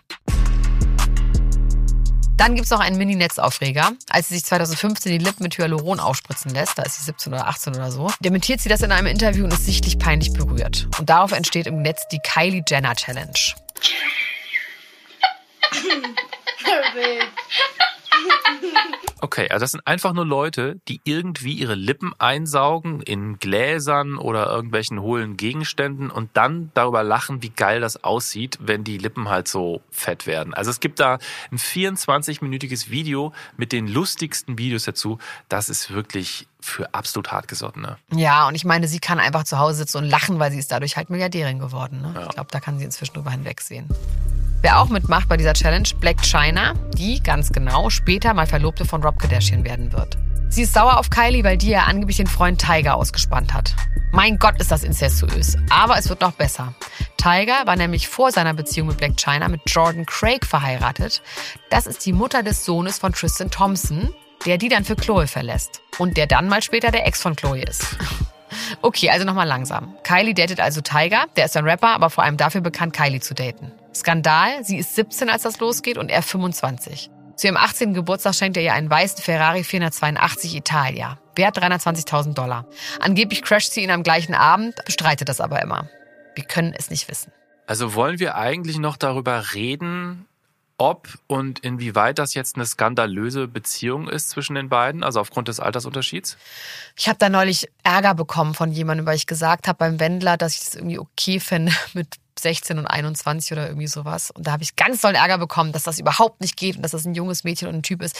Dann gibt's noch einen Mini-Netzaufreger. Als sie sich 2015 die Lippen mit Hyaluron aufspritzen lässt, da ist sie 17 oder 18 oder so, dementiert sie das in einem Interview und ist sichtlich peinlich berührt. Und darauf entsteht im Netz die Kylie Jenner Challenge. Okay, also das sind einfach nur Leute, die irgendwie ihre Lippen einsaugen in Gläsern oder irgendwelchen hohlen Gegenständen und dann darüber lachen, wie geil das aussieht, wenn die Lippen halt so fett werden. Also es gibt da ein 24-minütiges Video mit den lustigsten Videos dazu. Das ist wirklich für absolut hartgesottene. Ja, und ich meine, sie kann einfach zu Hause sitzen und lachen, weil sie ist dadurch halt Milliardärin geworden. Ne? Ja. Ich glaube, da kann sie inzwischen drüber hinwegsehen. Wer auch mitmacht bei dieser Challenge, Black China, die ganz genau später mal Verlobte von Rob Kardashian werden wird. Sie ist sauer auf Kylie, weil die ja angeblich den Freund Tiger ausgespannt hat. Mein Gott, ist das incestuös. Aber es wird noch besser. Tiger war nämlich vor seiner Beziehung mit Black China mit Jordan Craig verheiratet. Das ist die Mutter des Sohnes von Tristan Thompson, der die dann für Chloe verlässt. Und der dann mal später der Ex von Chloe ist. Okay, also nochmal langsam. Kylie datet also Tiger, der ist ein Rapper, aber vor allem dafür bekannt, Kylie zu daten. Skandal, sie ist 17, als das losgeht und er 25. Zu ihrem 18. Geburtstag schenkt er ihr einen weißen Ferrari 482 Italia. Wert 320.000 Dollar. Angeblich crasht sie ihn am gleichen Abend, bestreitet das aber immer. Wir können es nicht wissen. Also wollen wir eigentlich noch darüber reden, ob und inwieweit das jetzt eine skandalöse Beziehung ist zwischen den beiden, also aufgrund des Altersunterschieds? Ich habe da neulich Ärger bekommen von jemandem, weil ich gesagt habe beim Wendler, dass ich es irgendwie okay fände mit 16 und 21 oder irgendwie sowas. Und da habe ich ganz doll Ärger bekommen, dass das überhaupt nicht geht und dass das ein junges Mädchen und ein Typ ist.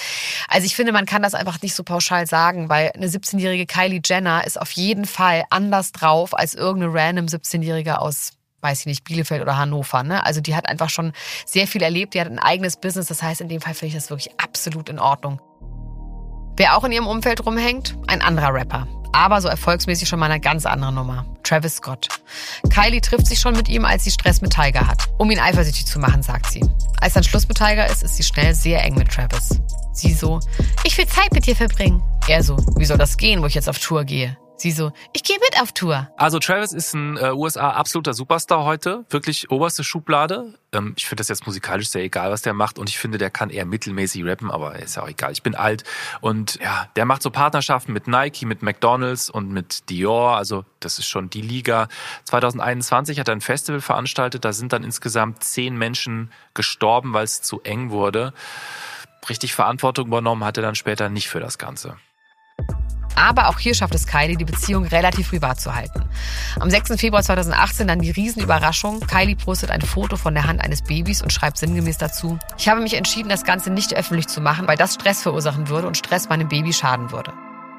Also ich finde, man kann das einfach nicht so pauschal sagen, weil eine 17-jährige Kylie Jenner ist auf jeden Fall anders drauf als irgendeine random 17-jährige aus weiß ich nicht, Bielefeld oder Hannover. Ne? Also die hat einfach schon sehr viel erlebt, die hat ein eigenes Business. Das heißt, in dem Fall finde ich das wirklich absolut in Ordnung. Wer auch in ihrem Umfeld rumhängt? Ein anderer Rapper. Aber so erfolgsmäßig schon mal eine ganz andere Nummer. Travis Scott. Kylie trifft sich schon mit ihm, als sie Stress mit Tiger hat. Um ihn eifersüchtig zu machen, sagt sie. Als dann Schluss mit Tiger ist, ist sie schnell sehr eng mit Travis. Sie so, ich will Zeit mit dir verbringen. Er so, wie soll das gehen, wo ich jetzt auf Tour gehe? Sie so, ich gehe mit auf Tour. Also Travis ist ein äh, USA absoluter Superstar heute, wirklich oberste Schublade. Ähm, ich finde das jetzt musikalisch sehr egal, was der macht und ich finde, der kann eher mittelmäßig rappen, aber ist ja auch egal. Ich bin alt und ja, der macht so Partnerschaften mit Nike, mit McDonald's und mit Dior, also das ist schon die Liga. 2021 hat er ein Festival veranstaltet, da sind dann insgesamt zehn Menschen gestorben, weil es zu eng wurde. Richtig Verantwortung übernommen hat er dann später nicht für das Ganze. Aber auch hier schafft es Kylie, die Beziehung relativ privat zu halten. Am 6. Februar 2018 dann die Riesenüberraschung. Kylie postet ein Foto von der Hand eines Babys und schreibt sinngemäß dazu, ich habe mich entschieden, das Ganze nicht öffentlich zu machen, weil das Stress verursachen würde und Stress meinem Baby schaden würde.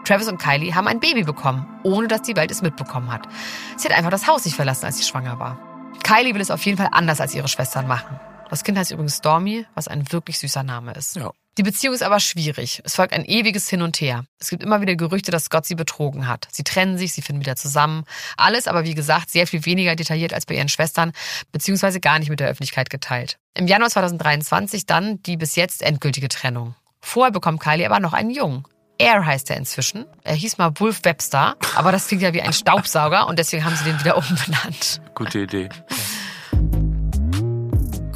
Travis und Kylie haben ein Baby bekommen, ohne dass die Welt es mitbekommen hat. Sie hat einfach das Haus nicht verlassen, als sie schwanger war. Kylie will es auf jeden Fall anders als ihre Schwestern machen. Das Kind heißt übrigens Stormy, was ein wirklich süßer Name ist. Ja. Die Beziehung ist aber schwierig. Es folgt ein ewiges Hin und Her. Es gibt immer wieder Gerüchte, dass Scott sie betrogen hat. Sie trennen sich, sie finden wieder zusammen. Alles aber, wie gesagt, sehr viel weniger detailliert als bei ihren Schwestern, beziehungsweise gar nicht mit der Öffentlichkeit geteilt. Im Januar 2023 dann die bis jetzt endgültige Trennung. Vorher bekommt Kylie aber noch einen Jungen. Air heißt er inzwischen. Er hieß mal Wolf Webster, aber das klingt ja wie ein Staubsauger und deswegen haben sie den wieder umbenannt. Gute Idee.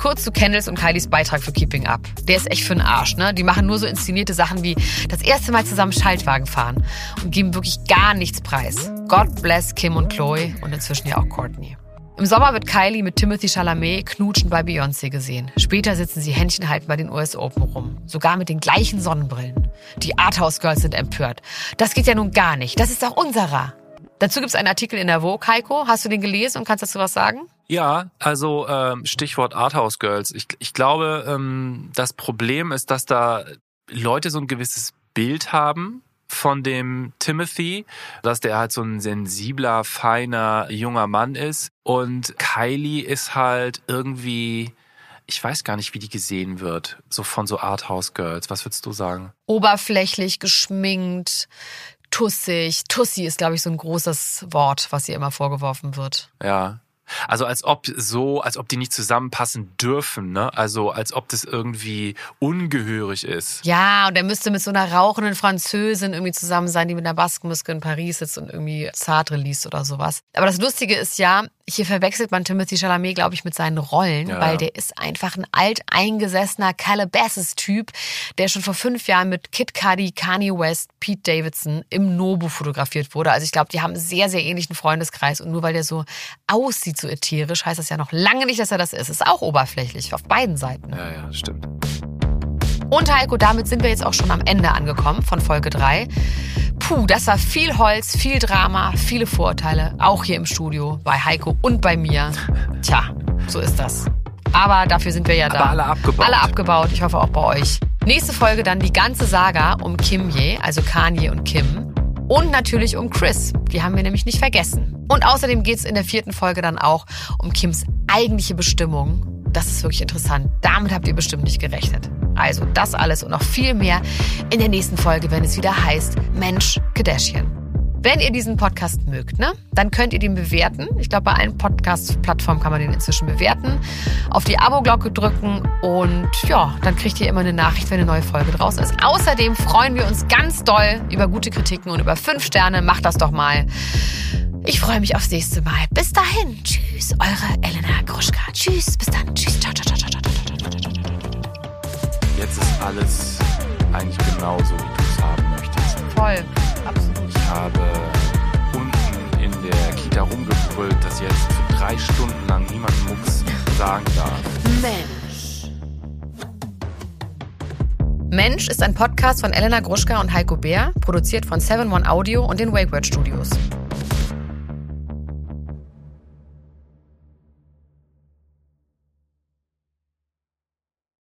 Kurz zu Kendalls und Kylies Beitrag für Keeping Up. Der ist echt für den Arsch, ne? Die machen nur so inszenierte Sachen wie das erste Mal zusammen Schaltwagen fahren und geben wirklich gar nichts preis. God bless Kim und Chloe und inzwischen ja auch Courtney. Im Sommer wird Kylie mit Timothy Chalamet knutschen bei Beyoncé gesehen. Später sitzen sie Händchen halten bei den US Open rum. Sogar mit den gleichen Sonnenbrillen. Die Arthouse Girls sind empört. Das geht ja nun gar nicht. Das ist doch unserer. Dazu gibt es einen Artikel in der Vogue, Heiko. Hast du den gelesen und kannst dazu was sagen? Ja, also ähm, Stichwort Arthouse Girls. Ich, ich glaube, ähm, das Problem ist, dass da Leute so ein gewisses Bild haben von dem Timothy, dass der halt so ein sensibler, feiner, junger Mann ist. Und Kylie ist halt irgendwie, ich weiß gar nicht, wie die gesehen wird, so von so Arthouse Girls. Was würdest du sagen? Oberflächlich, geschminkt, tussig. Tussi ist, glaube ich, so ein großes Wort, was ihr immer vorgeworfen wird. Ja. Also als ob so, als ob die nicht zusammenpassen dürfen, ne? Also als ob das irgendwie ungehörig ist. Ja, und er müsste mit so einer rauchenden Französin irgendwie zusammen sein, die mit einer Baskenmuske in Paris sitzt und irgendwie Sartre liest oder sowas. Aber das Lustige ist ja, hier verwechselt man Timothy Chalamet, glaube ich, mit seinen Rollen, Ja. weil der ist einfach ein alteingesessener Calabasas-Typ, der schon vor fünf Jahren mit Kid Cudi, Kanye West, Pete Davidson im Nobu fotografiert wurde. Also ich glaube, die haben einen sehr, sehr ähnlichen Freundeskreis und nur weil der so aussieht, so ätherisch, heißt das ja noch lange nicht, dass er das ist. Ist auch oberflächlich auf beiden Seiten. Ja, ja, stimmt. Und Heiko, damit sind wir jetzt auch schon am Ende angekommen von Folge 3. Puh, das war viel Holz, viel Drama, viele Vorurteile, auch hier im Studio, bei Heiko und bei mir. Tja, so ist das. Aber dafür sind wir ja da. Aber alle abgebaut. Alle abgebaut, ich hoffe auch bei euch. Nächste Folge dann die ganze Saga um Kimye, also Kanye und Kim. Und natürlich um Chris. Die haben wir nämlich nicht vergessen. Und außerdem geht's in der vierten Folge dann auch um Kims eigentliche Bestimmung. Das ist wirklich interessant. Damit habt ihr bestimmt nicht gerechnet. Also das alles und noch viel mehr in der nächsten Folge, wenn es wieder heißt Mensch Kardashian. Wenn ihr diesen Podcast mögt, ne, dann könnt ihr den bewerten. Ich glaube, bei allen Podcast-Plattformen kann man den inzwischen bewerten. Auf die Abo-Glocke drücken und ja, dann kriegt ihr immer eine Nachricht, wenn eine neue Folge draußen ist. Außerdem freuen wir uns ganz doll über gute Kritiken und über fünf Sterne. Macht das doch mal. Ich freue mich aufs nächste Mal. Bis dahin. Tschüss, eure Elena Gruschka. Tschüss, bis dann. Tschüss. Ciao, ciao, ciao, ciao, ciao, ciao, ciao, ciao. Jetzt ist alles eigentlich genauso, wie du es haben möchtest. Voll. Absolut. Habe unten in der Kita rumgebrüllt, dass jetzt für drei Stunden lang niemand Mucks sagen darf. Mensch. Mensch ist ein Podcast von Elena Gruschka und Heiko Bär, produziert von 7 One Audio und den Wake Word Studios.